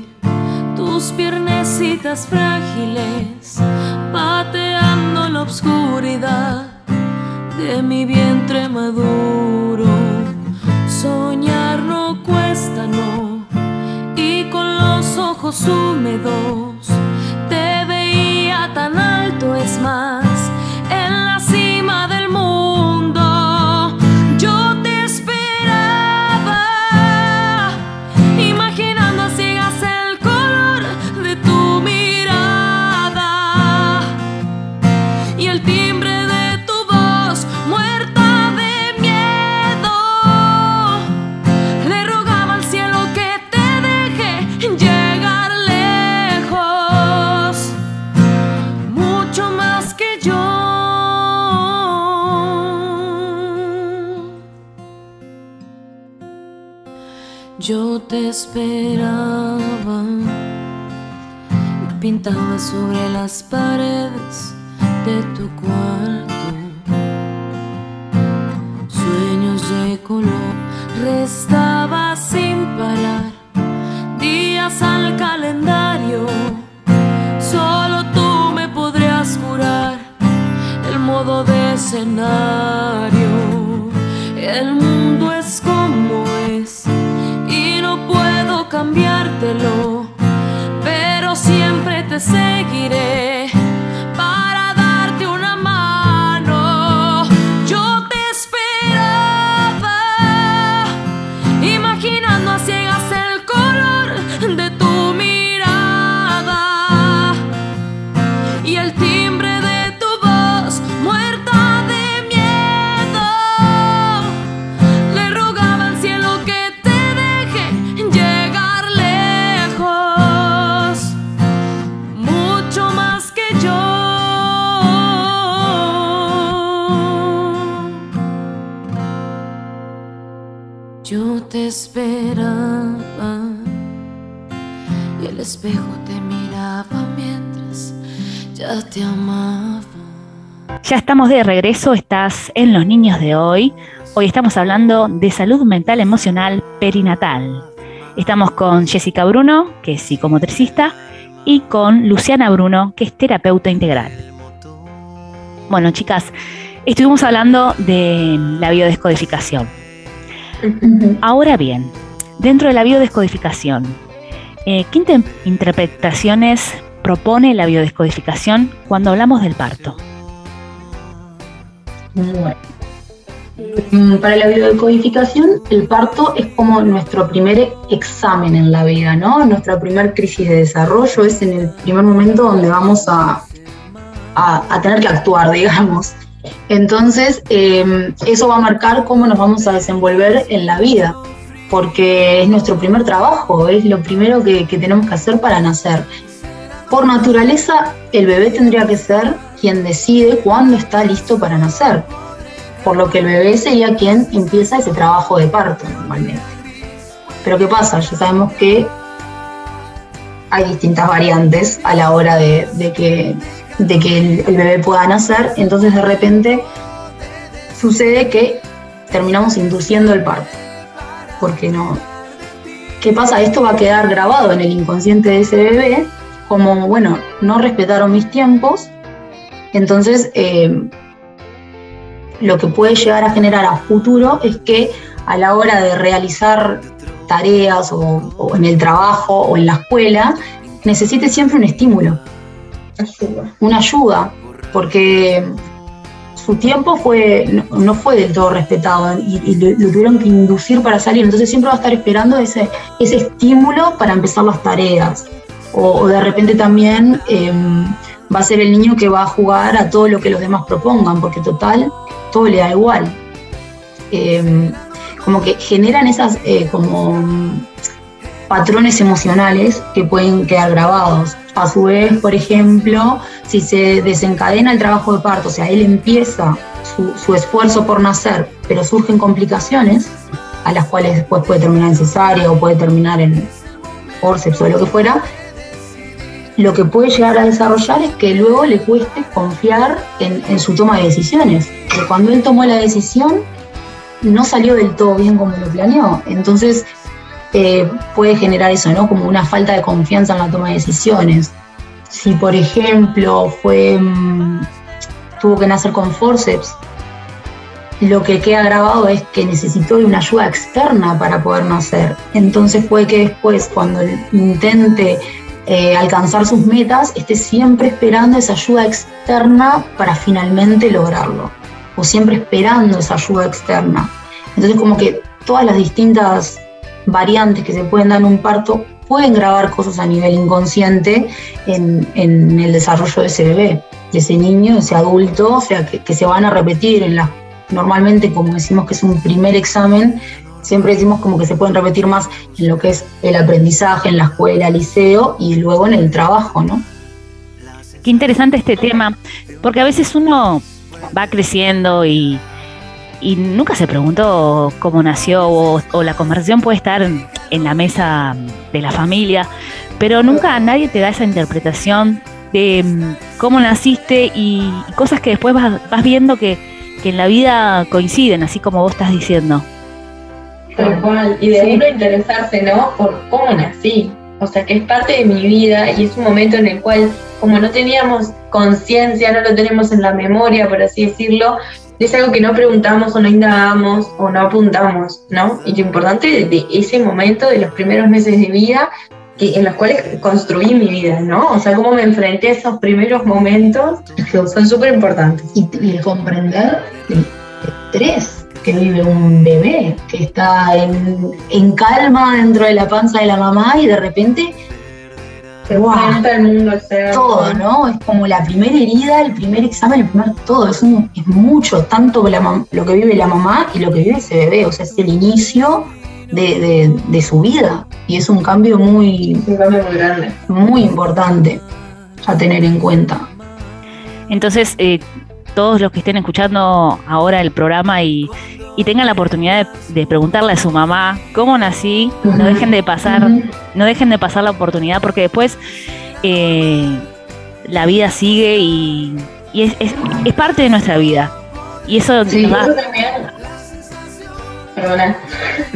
tus piernecitas frágiles, pateando la obscuridad de mi vientre maduro. Soñar no cuesta, no, y con los ojos húmedos te veía tan alto, es más te esperaba. Pintaba sobre las paredes de tu cuarto sueños de color. Restaba sin parar días al calendario. Solo tú me podrías curar el modo de escenario. El cambiártelo, pero siempre te seguiré. Te amaba. Ya estamos de regreso, estás en Los Niños de hoy. Hoy estamos hablando de salud mental emocional perinatal. Estamos con Jessica Bruno, que es psicomotricista, y con Luciana Bruno, que es terapeuta integral. Bueno, chicas, estuvimos hablando de la biodescodificación. Ahora bien, dentro de la biodescodificación, eh, ¿qué inter- interpretaciones propone la biodescodificación cuando hablamos del parto? Bueno. Mm, Para la biodecodificación, el parto es como nuestro primer examen en la vida, ¿no? Nuestra primer crisis de desarrollo es en el primer momento donde vamos a, a- tener que actuar, digamos. Entonces, eh, eso va a marcar cómo nos vamos a desenvolver en la vida, porque es nuestro primer trabajo, es lo primero que tenemos que hacer para nacer. Por naturaleza, el bebé tendría que ser quien decide cuándo está listo para nacer, por lo que el bebé sería quien empieza ese trabajo de parto normalmente. Pero ¿qué pasa? Ya sabemos que hay distintas variantes a la hora de, que el, el bebé pueda nacer, entonces de repente sucede que terminamos induciendo el parto, porque no... ¿Qué pasa? Esto va a quedar grabado en el inconsciente de ese bebé como, bueno, no respetaron mis tiempos, entonces eh, lo que puede llegar a generar a futuro es que a la hora de realizar tareas o, o en el trabajo o en la escuela, necesite siempre un estímulo, Ayuda. una ayuda, porque su tiempo fue, no, no fue del todo respetado y, y lo, lo tuvieron que inducir para salir, entonces siempre va a estar esperando ese, ese estímulo para empezar las tareas. O, de repente también em, va a ser el niño que va a jugar a todo lo que los demás propongan, porque total, todo le da igual. Em, como que generan esas eh, como patrones emocionales que pueden quedar grabados. A su vez, por ejemplo, si se desencadena el trabajo de parto, o sea, él empieza su, su esfuerzo por nacer, pero surgen complicaciones, a las cuales después puede terminar en cesárea o puede terminar en forceps o lo que fuera, lo que puede llegar a desarrollar es que luego le cueste confiar en, su toma de decisiones. Que cuando él tomó la decisión, no salió del todo bien como lo planeó. Entonces, eh, puede generar eso, ¿no? Como una falta de confianza en la toma de decisiones. Si, por ejemplo, fue mm, tuvo que nacer con forceps, lo que queda grabado es que necesitó de una ayuda externa para poder nacer. Entonces puede que después, cuando intente eh, alcanzar sus metas, esté siempre esperando esa ayuda externa para finalmente lograrlo. O siempre esperando esa ayuda externa. Entonces como que todas las distintas variantes que se pueden dar en un parto pueden grabar cosas a nivel inconsciente en, el desarrollo de ese bebé, de ese niño, de ese adulto, o sea, que, que se van a repetir en las normalmente, como decimos que es un primer examen, siempre decimos como que se pueden repetir más en lo que es el aprendizaje, en la escuela, liceo y luego en el trabajo, ¿no? Qué interesante este tema, porque a veces uno va creciendo y, y nunca se preguntó cómo nació o, o la conversación puede estar en la mesa de la familia, pero nunca nadie te da esa interpretación de mm, cómo naciste y cosas que después vas, vas viendo que, que en la vida coinciden, así como vos estás diciendo. Tal cual. Y de uno interesarse, ¿no? Por cómo nací. O sea, que es parte de mi vida y es un momento en el cual, como no teníamos conciencia, no lo tenemos en la memoria, por así decirlo, es algo que no preguntamos o no indagamos o no apuntamos, ¿no? Y lo importante de ese momento, de los primeros meses de vida, que, en los cuales construí mi vida, ¿no? O sea, cómo me enfrenté a esos primeros momentos, son súper importantes. Y, y comprender el estrés que vive un bebé, que está en, en calma dentro de la panza de la mamá y de repente Se mundo ser. todo, ¿no? Es como la primera herida, el primer examen, el primer todo. Es, un- es mucho, tanto la lo que vive la mamá y lo que vive ese bebé. O sea, es el inicio de, de- de su vida. Y es un cambio muy, un cambio muy grande. muy importante a tener en cuenta. Entonces, eh, todos los que estén escuchando ahora el programa y, y tengan la oportunidad de, de preguntarle a su mamá cómo nací, no dejen de pasar, no dejen de pasar la oportunidad porque después eh, la vida sigue y, y es, es- es parte de nuestra vida. Y Sí. Eso también, perdona,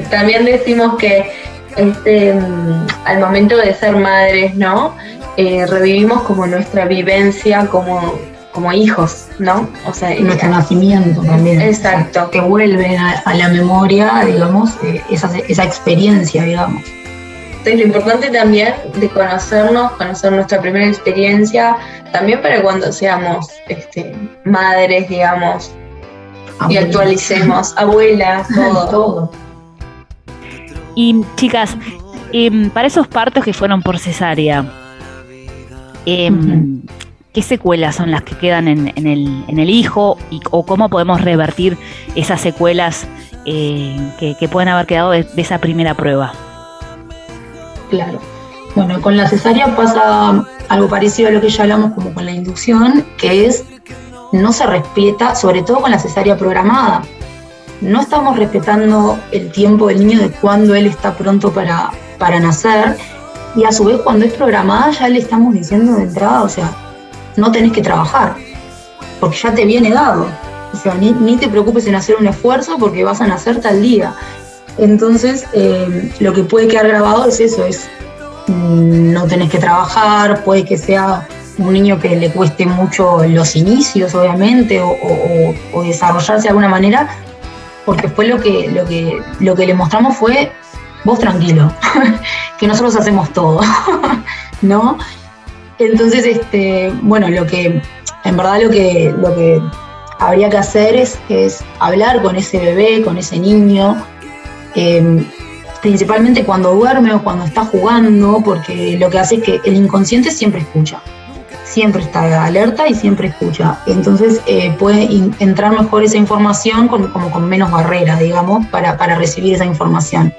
también decimos que este, mm, al momento de ser madres, ¿no? Eh, revivimos como nuestra vivencia como, como hijos, ¿no? O sea, nuestro eh, nacimiento también. Exacto. Que vuelven a, a la memoria, digamos, eh, esa, esa experiencia, digamos. Entonces, lo importante también de conocernos, conocer nuestra primera experiencia, también para cuando seamos este, madres, digamos, y actualicemos, abuelas, todo. todo. Y chicas, em, para esos partos que fueron por cesárea, em, ¿qué secuelas son las que quedan en, el, hijo y, o cómo podemos revertir esas secuelas eh, que, que pueden haber quedado de, de esa primera prueba? Claro. Bueno, con la cesárea pasa algo parecido a lo que ya hablamos como con la inducción, que es no se respeta, sobre todo con la cesárea programada. No estamos respetando el tiempo del niño de cuando él está pronto para, para nacer y a su vez cuando es programada ya le estamos diciendo de entrada, o sea, no tenés que trabajar, porque ya te viene dado. O sea, ni, ni te preocupes en hacer un esfuerzo porque vas a nacer tal día. Entonces, eh, lo que puede quedar grabado es eso, es mm, no tenés que trabajar, puede que sea un niño que le cueste mucho los inicios, obviamente, o, o- desarrollarse de alguna manera, porque fue lo que, lo que, lo que le mostramos fue, vos tranquilo, que nosotros hacemos todo, ¿no? Entonces, este, bueno, lo que, en verdad lo que, lo que habría que hacer es, es hablar con ese bebé, con ese niño, eh, principalmente cuando duerme o cuando está jugando, porque lo que hace es que el inconsciente siempre escucha, siempre está alerta y siempre escucha. Entonces eh, puede entrar mejor esa información con, como con menos barreras, digamos, para, para recibir esa información.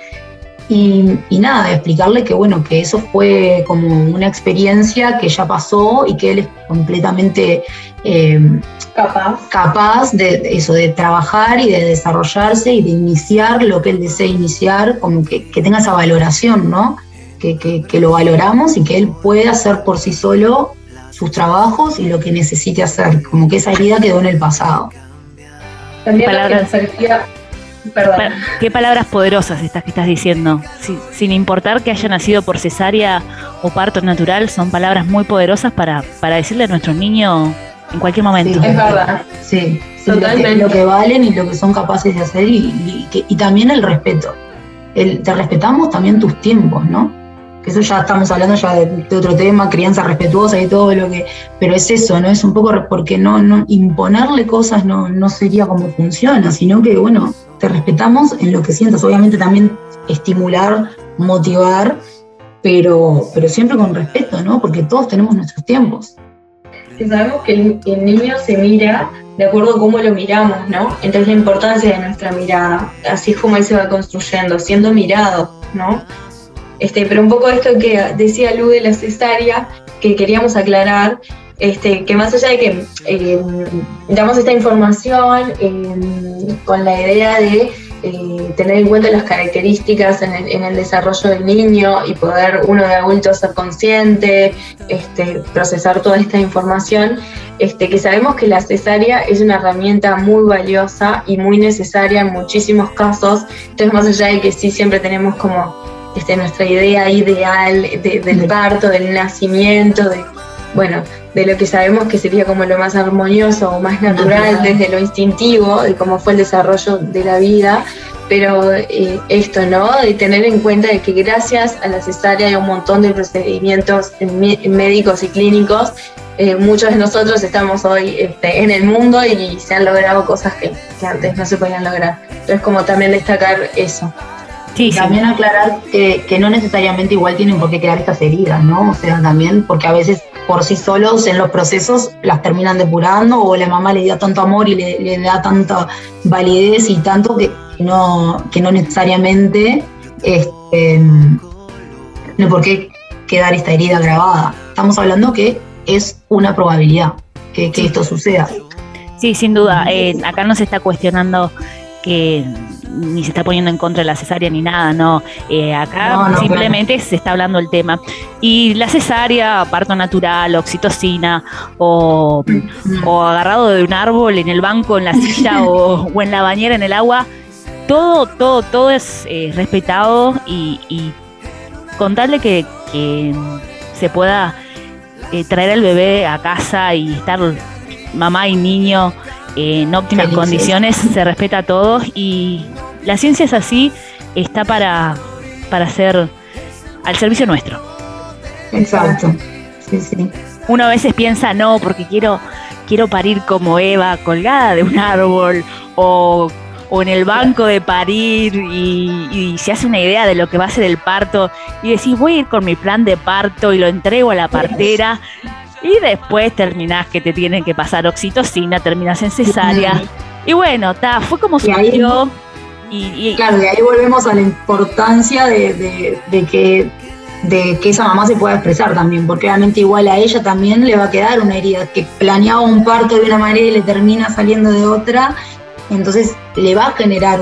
Y, y nada, explicarle que bueno, que eso fue como una experiencia que ya pasó y que él es completamente eh, Capaz. capaz de de eso, de trabajar y de desarrollarse y de iniciar lo que él desea iniciar, como que, que tenga esa valoración, ¿no? Que, que- que lo valoramos y que él pueda hacer por sí solo sus trabajos y lo que necesite hacer, como que esa herida quedó en el pasado. También Palabras. parecía- Perdón. Qué palabras poderosas estas que estás diciendo. Si- sin importar que haya nacido por cesárea o parto natural, son palabras muy poderosas para, para decirle a nuestro niño en cualquier momento. Sí. Es verdad. Sí, sí, lo, que, Totalmente. lo que valen y lo que son capaces de hacer y, y que- y también el respeto. El, te respetamos también tus tiempos, ¿no? Que eso ya estamos hablando ya de, de otro tema, crianza respetuosa y todo lo que... Pero es eso, ¿no? Es un poco porque no, no imponerle cosas no, no sería como funciona, sino que, bueno, te respetamos en lo que sientas. Obviamente también estimular, motivar, pero, pero siempre con respeto, ¿no? Porque todos tenemos nuestros tiempos. sabemos que el, el niño se mira de acuerdo a cómo lo miramos, ¿no? Entonces la importancia de nuestra mirada, así es como él se va construyendo, siendo mirado, ¿no? Este, pero un poco esto que decía Lu de la cesárea, que queríamos aclarar, este, que más allá de que eh, damos esta información eh, con la idea de eh, tener en cuenta las características en el, desarrollo del niño y poder uno de adulto ser consciente, este, procesar toda esta información, este, que sabemos que la cesárea es una herramienta muy valiosa y muy necesaria en muchísimos casos. Entonces, más allá de que sí siempre tenemos como este, nuestra idea ideal del parto, del nacimiento, de, bueno, de lo que sabemos que sería como lo más armonioso o más natural desde lo instintivo, de cómo fue el desarrollo de la vida, pero eh, esto, ¿no? De tener en cuenta de que gracias a la cesárea hay un montón de procedimientos médicos y clínicos eh, muchos de nosotros estamos hoy este, en el mundo y se han logrado cosas que, antes no se podían lograr. Entonces, como también destacar eso. Sí, también aclarar que, que, no necesariamente igual tienen por qué quedar estas heridas, ¿no? O sea, también porque a veces por sí solos en los procesos las terminan depurando o la mamá le da tanto amor y le, da tanta validez y tanto que no, que no necesariamente este, no por qué quedar esta herida grabada. Estamos hablando que es una probabilidad que, esto suceda. Sí, sin duda. Eh, acá no se está cuestionando que ni se está poniendo en contra de la cesárea ni nada, no. Eh, acá simplemente se está hablando el tema. Y la cesárea, parto natural, oxitocina, o, agarrado de un árbol en el banco, en la silla o, en la bañera, en el agua, todo, todo, todo es eh, respetado y, y contarle que, se pueda eh, traer al bebé a casa y estar mamá y niño en óptimas condiciones, se respeta a todos y la ciencia es así, está para, para ser al servicio nuestro. Exacto, sí, sí. Uno a veces piensa, no, porque quiero, quiero parir como Eva, colgada de un árbol, o, en el banco de parir, y, y, se hace una idea de lo que va a ser el parto, y decís, voy a ir con mi plan de parto y lo entrego a la partera, y después terminás que te tienen que pasar oxitocina, terminas en cesárea. Y bueno, ta, fue como surgió. Y, claro, y ahí volvemos a la importancia de, que de que esa mamá se pueda expresar también, porque obviamente igual a ella también le va a quedar una herida, que planeaba un parto de una manera y le termina saliendo de otra, entonces le va a generar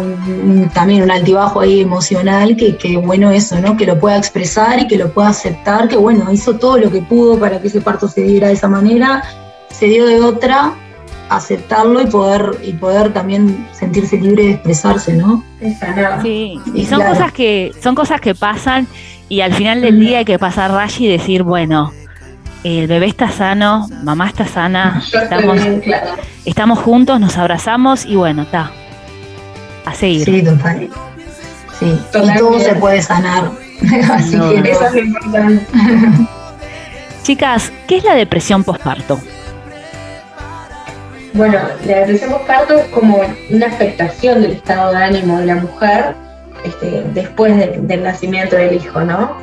también un altibajo ahí emocional, que, que, bueno eso, ¿no? Que lo pueda expresar y que lo pueda aceptar, que bueno, hizo todo lo que pudo para que ese parto se diera de esa manera, se dio de otra, aceptarlo y poder y poder también sentirse libre de expresarse, ¿no? Sí, y son cosas que son cosas que pasan y al final del día hay que pasar raya y decir, bueno, el bebé está sano, mamá está sana, estamos, estamos juntos, nos abrazamos y bueno, está. A seguir. Sí, total. Sí, y todo se puede sanar. Así que eso es importante. Chicas, ¿qué es la depresión postparto? Bueno, la depresión postparto es como una afectación del estado de ánimo de la mujer este, después del nacimiento del hijo, ¿no?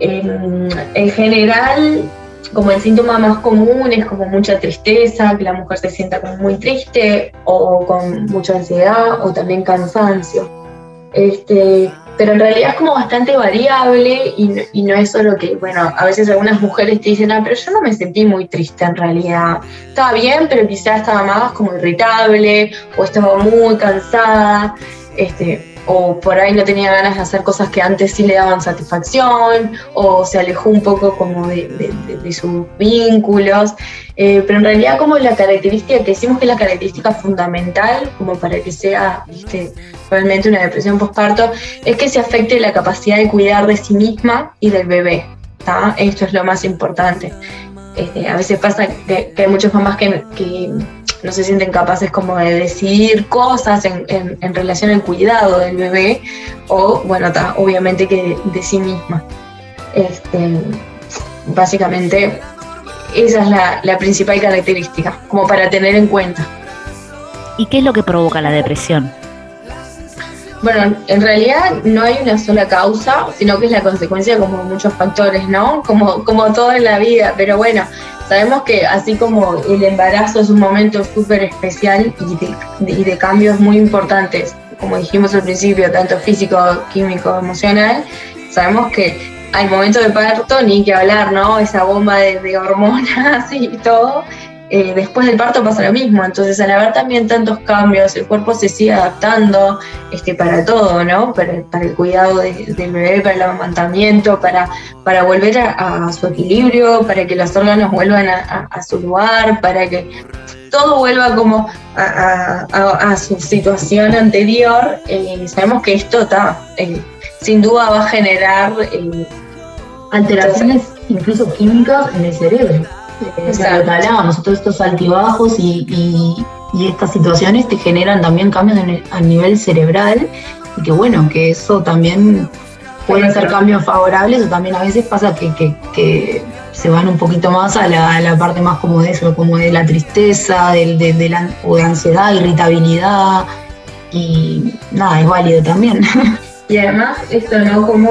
En, general, como el síntoma más común es como mucha tristeza, que la mujer se sienta como muy triste o con mucha ansiedad o también cansancio. Este, pero en realidad es como bastante variable y, no es solo que, bueno, a veces algunas mujeres te dicen, ah, pero yo no me sentí muy triste en realidad. Estaba bien, pero quizás estaba más como irritable o estaba muy cansada. Este, o por ahí no tenía ganas de hacer cosas que antes sí le daban satisfacción, o se alejó un poco como de, sus vínculos, eh, pero en realidad como la característica que decimos que es la característica fundamental como para que sea realmente una depresión postparto, es que se afecte la capacidad de cuidar de sí misma y del bebé. Esto es lo más importante. Este, a veces pasa que, hay muchas mamás que no se sienten capaces como de decidir cosas en, relación al cuidado del bebé o, bueno, obviamente que de, sí misma. Este, básicamente, esa es la, la principal característica, como para tener en cuenta. ¿Y qué es lo que provoca la depresión? Bueno, en realidad no hay una sola causa, sino que es la consecuencia como muchos factores, ¿no? Como, como todo en la vida, pero bueno, Sabemos que así como el embarazo es un momento súper especial y de, cambios muy importantes, como dijimos al principio, tanto físico, químico, emocional, sabemos que al momento de parto ni que hablar, ¿no? Esa bomba de, hormonas y todo. Eh, después del parto pasa lo mismo. Entonces, al haber también tantos cambios, el cuerpo se sigue adaptando este, para todo, ¿no? Para, el cuidado del bebé, para el amamantamiento, para, para volver a, su equilibrio, para que los órganos vuelvan a, su lugar, para que todo vuelva como a, su situación anterior. Eh, sabemos que esto está, eh, sin duda va a generar alteraciones incluso químicas en el cerebro hablábamos, todos estos altibajos y, estas situaciones te generan también cambios a nivel cerebral y que bueno, que eso también pueden ser cambios favorables o también a veces pasa que, se van un poquito más a la, parte más como de eso, como de la tristeza, de, la, o de ansiedad, irritabilidad y nada, es válido también. Y además esto no como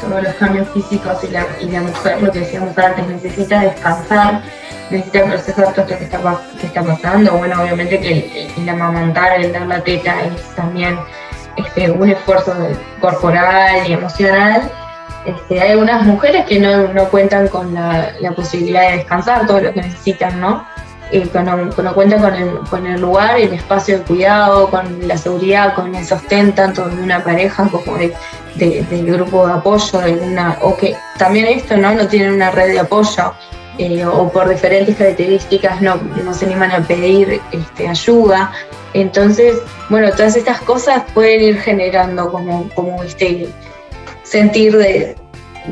todos los cambios físicos y la, y mujer, lo que decíamos antes, necesita descansar, necesita procesar todo esto que está, pasando. Bueno, obviamente que el, amamantar, el dar la teta es también este, un esfuerzo corporal y emocional. Este, hay algunas mujeres que no, no cuentan con la, posibilidad de descansar todo lo que necesitan, ¿no? Eh, cuando, cuentan con el, con el lugar, el espacio de cuidado, con la seguridad, con el sostén tanto de una pareja como de del grupo de apoyo, de una, o que también esto no, no tienen una red de apoyo eh, o por diferentes características no, no se animan a pedir este, ayuda. Entonces, bueno, todas estas cosas pueden ir generando como, como este sentir de,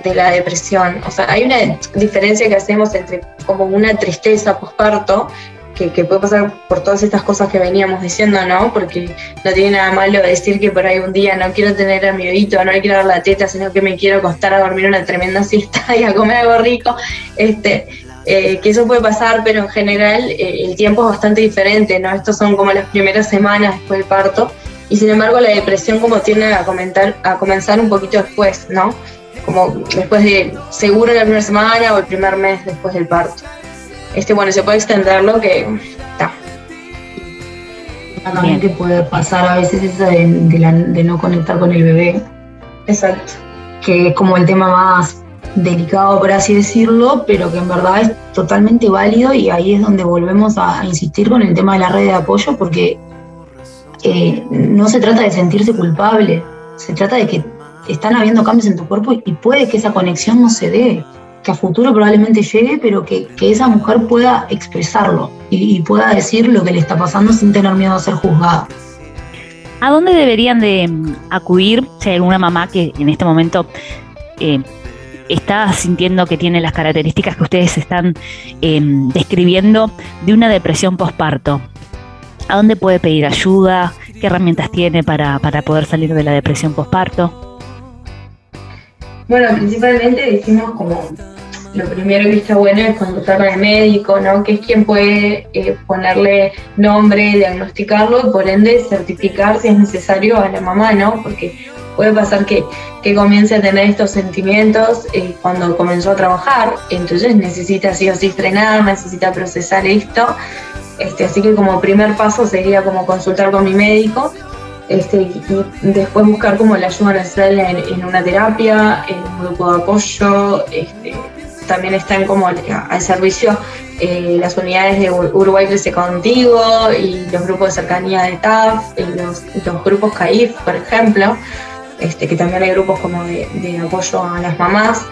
de la depresión. O sea, hay una diferencia que hacemos entre como una tristeza posparto que, puede pasar por todas estas cosas que veníamos diciendo, ¿no? Porque no tiene nada malo decir que por ahí un día no quiero tener a mi bebito, no le quiero dar la teta, sino que me quiero acostar a dormir una tremenda siesta y a comer algo rico. Este, eh, que eso puede pasar, pero en general eh, el tiempo es bastante diferente, ¿no? Estos son como las primeras semanas después del parto y sin embargo la depresión como tiene a, comentar, a comenzar un poquito después, ¿no? Como después de, seguro la primera semana o el primer mes después del parto este, bueno, se puede extenderlo que está. También que puede pasar a veces eso de, no conectar con el bebé. Exacto. Que es como el tema más delicado, por así decirlo, pero que en verdad es totalmente válido y ahí es donde volvemos a, insistir con el tema de la red de apoyo porque eh, no se trata de sentirse culpable, se trata de que están habiendo cambios en tu cuerpo y puede que esa conexión no se dé que a futuro probablemente llegue, pero que, esa mujer pueda expresarlo y, pueda decir lo que le está pasando sin tener miedo a ser juzgada. ¿A dónde deberían de mm, acudir si hay alguna mamá que en este momento eh, está sintiendo que tiene las características que ustedes están em, describiendo de una depresión postparto? ¿A dónde puede pedir ayuda? ¿Qué herramientas tiene para, para poder salir de la depresión postparto? Bueno, principalmente decimos como lo primero que está bueno es consultar al médico, ¿no? Que es quien puede eh, ponerle nombre, diagnosticarlo y por ende certificar si es necesario a la mamá, ¿no? Porque puede pasar que, que comience a tener estos sentimientos eh, cuando comenzó a trabajar, entonces necesita sí o sí frenar, necesita procesar esto. Este, así que como primer paso sería como consultar con mi médico este, y después buscar como la ayuda necesaria en, una terapia, en un grupo de apoyo, este, también están como al, servicio eh, las unidades de Uruguay Crece Contigo y los grupos de cercanía de TAF, los, grupos CAIF, por ejemplo, este, que también hay grupos como de, apoyo a las mamás.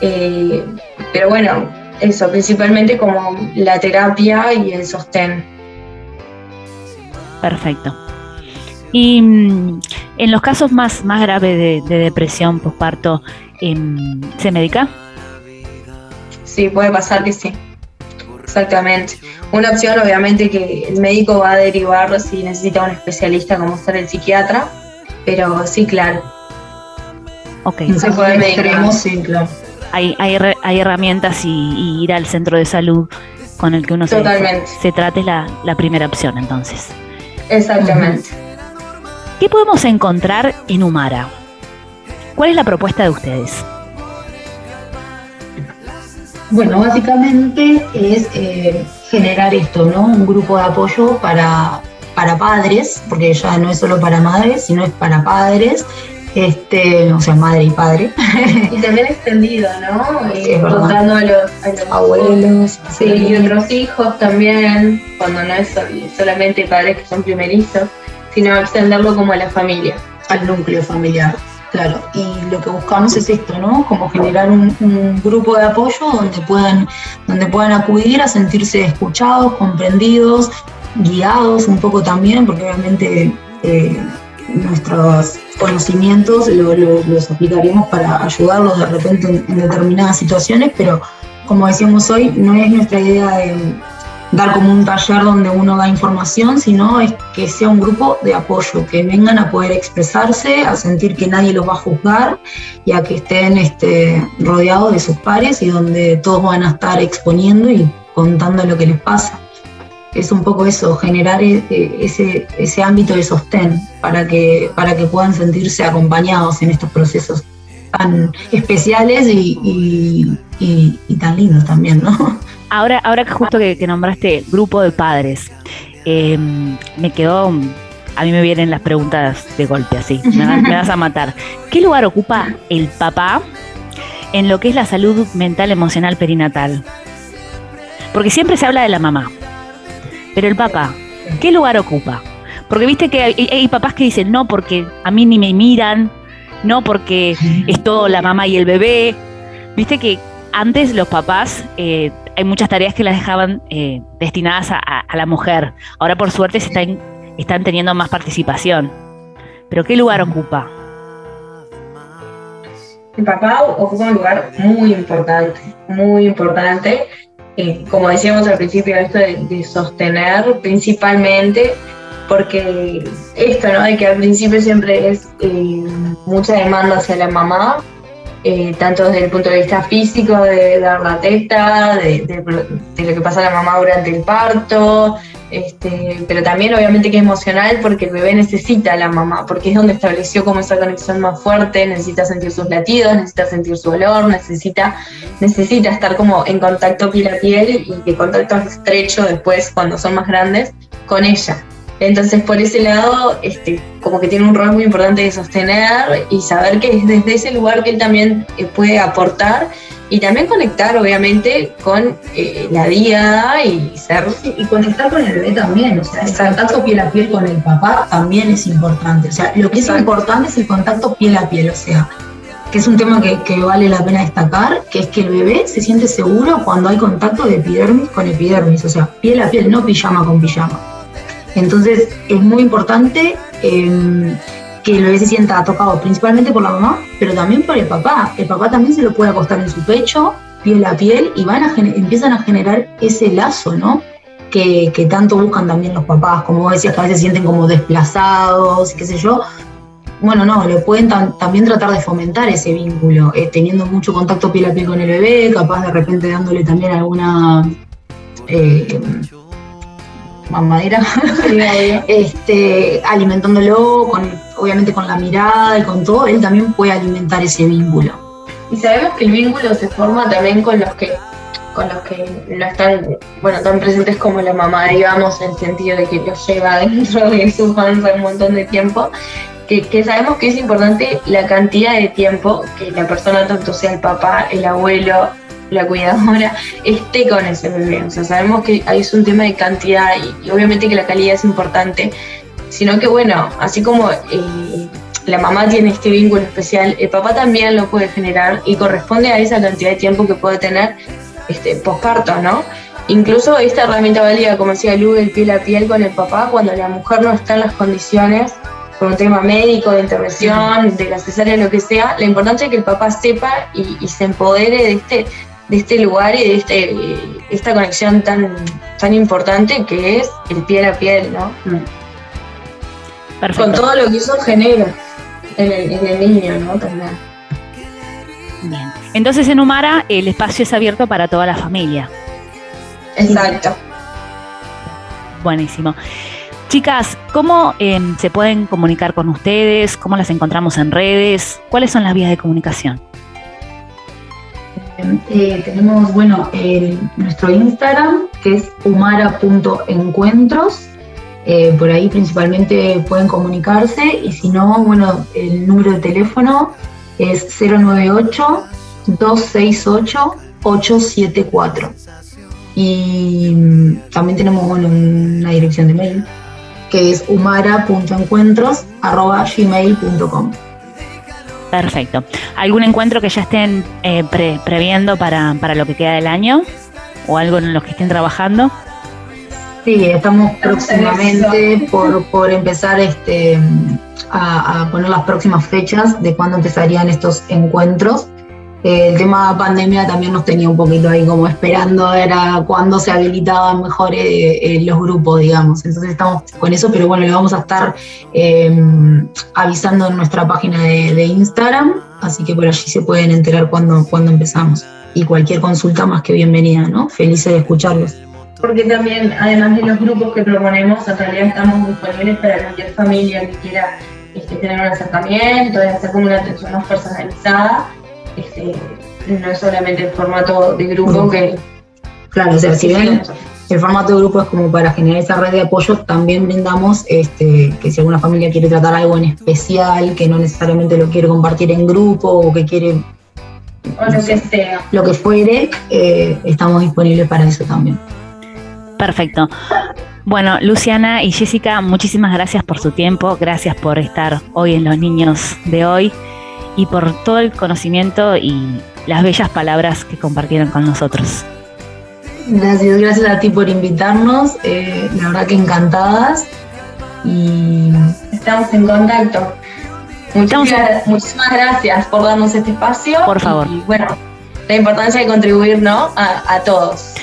Eh, pero bueno, eso, principalmente como la terapia y el sostén. Perfecto. Y mm, en los casos más, más graves de, depresión postparto, em, ¿se medica? Sí, puede pasar que sí. Exactamente. Una opción, obviamente, que el médico va a derivar si necesita un especialista como ser el psiquiatra, pero sí, claro. Ok. Se puede medicar. Sí, claro. Hay, hay, hay herramientas y, ir al centro de salud con el que uno se, se, trate la, la primera opción, entonces. Exactamente. ¿Qué podemos encontrar en Humara? ¿Cuál es la propuesta de ustedes? Bueno, básicamente es eh, generar esto, ¿no? Un grupo de apoyo para, para padres, porque ya no es solo para madres, sino es para padres, este, o sea, madre y padre. Y también extendido, ¿no? Sí, es verdad. contando a los, a los Abuelos, Sí, y otros hijos también, cuando no es sol- solamente padres que son primerizos, sino extenderlo como a la familia. al núcleo familiar. Claro, y lo que buscamos es esto, ¿no? Como generar un, grupo de apoyo donde puedan, donde puedan acudir a sentirse escuchados, comprendidos, guiados un poco también, porque obviamente eh, nuestros conocimientos lo- lo- los aplicaremos para ayudarlos de repente en, en determinadas situaciones, pero como decíamos hoy, no es nuestra idea de dar como un taller donde uno da información, sino es que sea un grupo de apoyo, que vengan a poder expresarse, a sentir que nadie los va a juzgar y a que estén este, rodeados de sus pares y donde todos van a estar exponiendo y contando lo que les pasa. Es un poco eso, generar e- e- ese, ese ámbito de sostén para que, para que puedan sentirse acompañados en estos procesos tan especiales y, y- tan lindos también, ¿no? Ahora, ahora justo que, nombraste grupo de padres, eh, me quedó, a mí me vienen las preguntas de golpe así, me, va- me vas a matar. ¿Qué lugar ocupa el papá en lo que es la salud mental emocional perinatal? Porque siempre se habla de la mamá, pero el papá, ¿qué lugar ocupa? Porque viste que hay, hay papás que dicen, no, porque a mí ni me miran, no, porque es todo la mamá y el bebé. Viste que antes los papás, eh, hay muchas tareas que las dejaban eh, destinadas a, la mujer. Ahora por suerte se están, teniendo más participación. Pero ¿qué lugar ocupa? El papá ocupa un lugar muy importante, muy importante. Eh, como decíamos al principio, esto de, de sostener principalmente, porque esto, ¿no? De que al principio siempre es eh, mucha demanda hacia la mamá, eh, tanto desde el punto de vista físico, de dar la teta, de, de- de lo que pasa a la mamá durante el parto, este, pero también obviamente que es emocional porque el bebé necesita a la mamá, porque es donde estableció como esa conexión más fuerte, necesita sentir sus latidos, necesita sentir su olor, necesita, necesita estar como en contacto piel a piel y que contacto estrecho después cuando son más grandes con ella. Entonces por ese lado, este, como que tiene un rol muy importante de sostener y saber que es desde ese lugar que él también eh, puede aportar y también conectar obviamente con eh, la diada y ser Y conectar con el bebé también, o sea, el contacto piel a piel con el papá también es importante. O sea, lo que es Exacto. importante es el contacto piel a piel, o sea, que es un tema que, que vale la pena destacar, que es que el bebé se siente seguro cuando hay contacto de epidermis con epidermis, o sea, piel a piel, no pijama con pijama. Entonces, es muy importante eh, que el bebé se sienta tocado principalmente por la mamá, pero también por el papá. El papá también se lo puede acostar en su pecho, piel a piel, y van a empiezan a generar ese lazo, ¿no? Que, que tanto buscan también los papás, como decías, que a veces se sienten como desplazados, qué sé yo. Bueno, no, lo pueden tam- también tratar de fomentar ese vínculo, eh, teniendo mucho contacto piel a piel con el bebé, capaz de repente dándole también alguna eh, mamadera, este, alimentándolo, con, obviamente con la mirada y con todo, él también puede alimentar ese vínculo. Y sabemos que el vínculo se forma también con los que con los que no están bueno tan presentes como la mamá, digamos, en el sentido de que los lleva dentro de su panza un montón de tiempo. Que, que sabemos que es importante la cantidad de tiempo que la persona, tanto sea el papá, el abuelo, la cuidadora, esté con ese bebé. O sea, sabemos que ahí es un tema de cantidad y, obviamente que la calidad es importante, sino que bueno, así como eh, la mamá tiene este vínculo especial, el papá también lo puede generar y corresponde a esa cantidad de tiempo que puede tener este, posparto, ¿no? Incluso esta herramienta válida, como decía Lu, el piel a piel con el papá, cuando la mujer no está en las condiciones, por un tema médico, de intervención, de la cesárea, lo que sea, la importancia es que el papá sepa y se empodere de este, de este lugar y de este, esta conexión tan, tan importante que es el piel a piel, ¿no? Perfecto. Con todo lo que eso genera en el, en el niño, ¿no? También. Bien. Entonces en Humara el espacio es abierto para toda la familia. Exacto. Buenísimo. Chicas, ¿cómo eh, se pueden comunicar con ustedes? ¿Cómo las encontramos en redes? ¿Cuáles son las vías de comunicación? Eh, tenemos, bueno, nuestro Instagram, que es humara.encuentros. Eh, por ahí principalmente pueden comunicarse y si no, bueno, el número de teléfono es 098-268-874. Y también tenemos bueno, una dirección de mail que es humara.encuentros.gmail.com. Perfecto. ¿Algún encuentro que ya estén eh, previendo para, para lo que queda del año? ¿O algo en lo que estén trabajando? Sí, estamos próximamente por, por empezar este, a, poner las próximas fechas de cuándo empezarían estos encuentros. Eh, el tema pandemia también nos tenía un poquito ahí como esperando era cuándo se habilitaban mejor eh, eh, los grupos, digamos. Entonces estamos con eso, pero bueno, le vamos a estar em, avisando en nuestra página de, Instagram, así que por allí se pueden enterar cuándo, cuándo empezamos. Y cualquier consulta más que bienvenida, ¿no? Felices de escucharlos porque también, además de los grupos que proponemos, en realidad estamos disponibles para cualquier familia que quiera este, tener un acercamiento hacer como una atención más personalizada. Este, no es solamente el formato de grupo que... Claro, o sea, si bien el formato de grupo es como para generar esa red de apoyo, también brindamos este, que si alguna familia quiere tratar algo en especial, que no necesariamente lo quiere compartir en grupo o que quiere... O lo que sea. Lo que fuere, eh, estamos disponibles para eso también. Perfecto. Bueno, Luciana y Jessica, muchísimas gracias por su tiempo, gracias por estar hoy en Los Niños de hoy y por todo el conocimiento y las bellas palabras que compartieron con nosotros. Gracias, gracias a ti por invitarnos, eh, la verdad que encantadas y estamos en contacto. Muchísimas, gracias por darnos este espacio. Por favor. Y bueno, la importancia de contribuir ¿no? a, todos.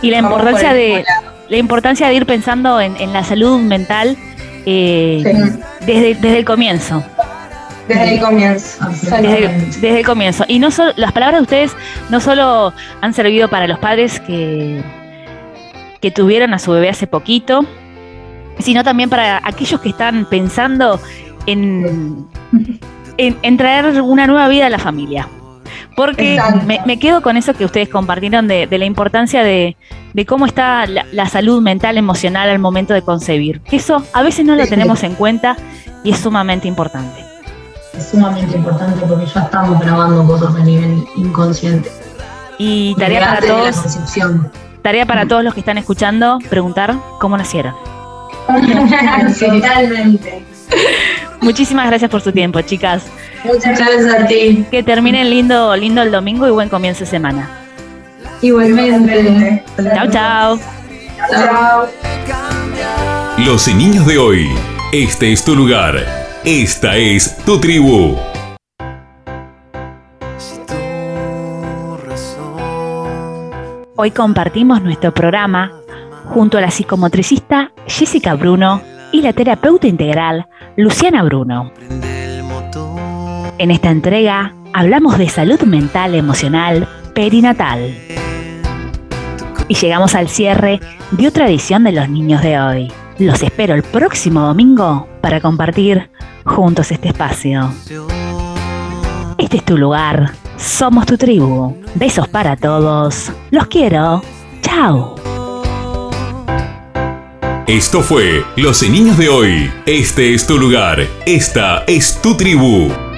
Y la importancia de la importancia de ir pensando en, la salud mental eh, desde, desde el comienzo. Desde el comienzo. Desde, el comienzo. Y no solo, las palabras de ustedes no solo han servido para los padres que, que tuvieron a su bebé hace poquito, sino también para aquellos que están pensando en, en traer una nueva vida a la familia. Porque me, quedo con eso que ustedes compartieron de, la importancia de, cómo está la, salud mental, emocional al momento de concebir. Que eso a veces no lo tenemos en cuenta y es sumamente importante. Es sumamente importante porque ya estamos grabando cosas a nivel inconsciente. Y tarea para todos. Tarea para todos los que están escuchando, preguntar cómo nacieron. Totalmente. Muchísimas gracias por su tiempo, chicas. Muchas gracias a ti. Que terminen lindo, lindo el domingo y buen comienzo de semana. Igualmente. Chao, chao. Chao. Los niños de hoy. Este es tu lugar. Esta es tu tribu. Hoy compartimos nuestro programa junto a la psicomotricista Jessica Bruno y la terapeuta integral Luciana Bruno. En esta entrega hablamos de salud mental emocional perinatal. Y llegamos al cierre de otra edición de Los Niños de hoy. Los espero el próximo domingo para compartir juntos este espacio. Este es tu lugar. Somos tu tribu. Besos para todos. Los quiero. Chao. Esto fue Los Niños de hoy. Este es tu lugar. Esta es tu tribu.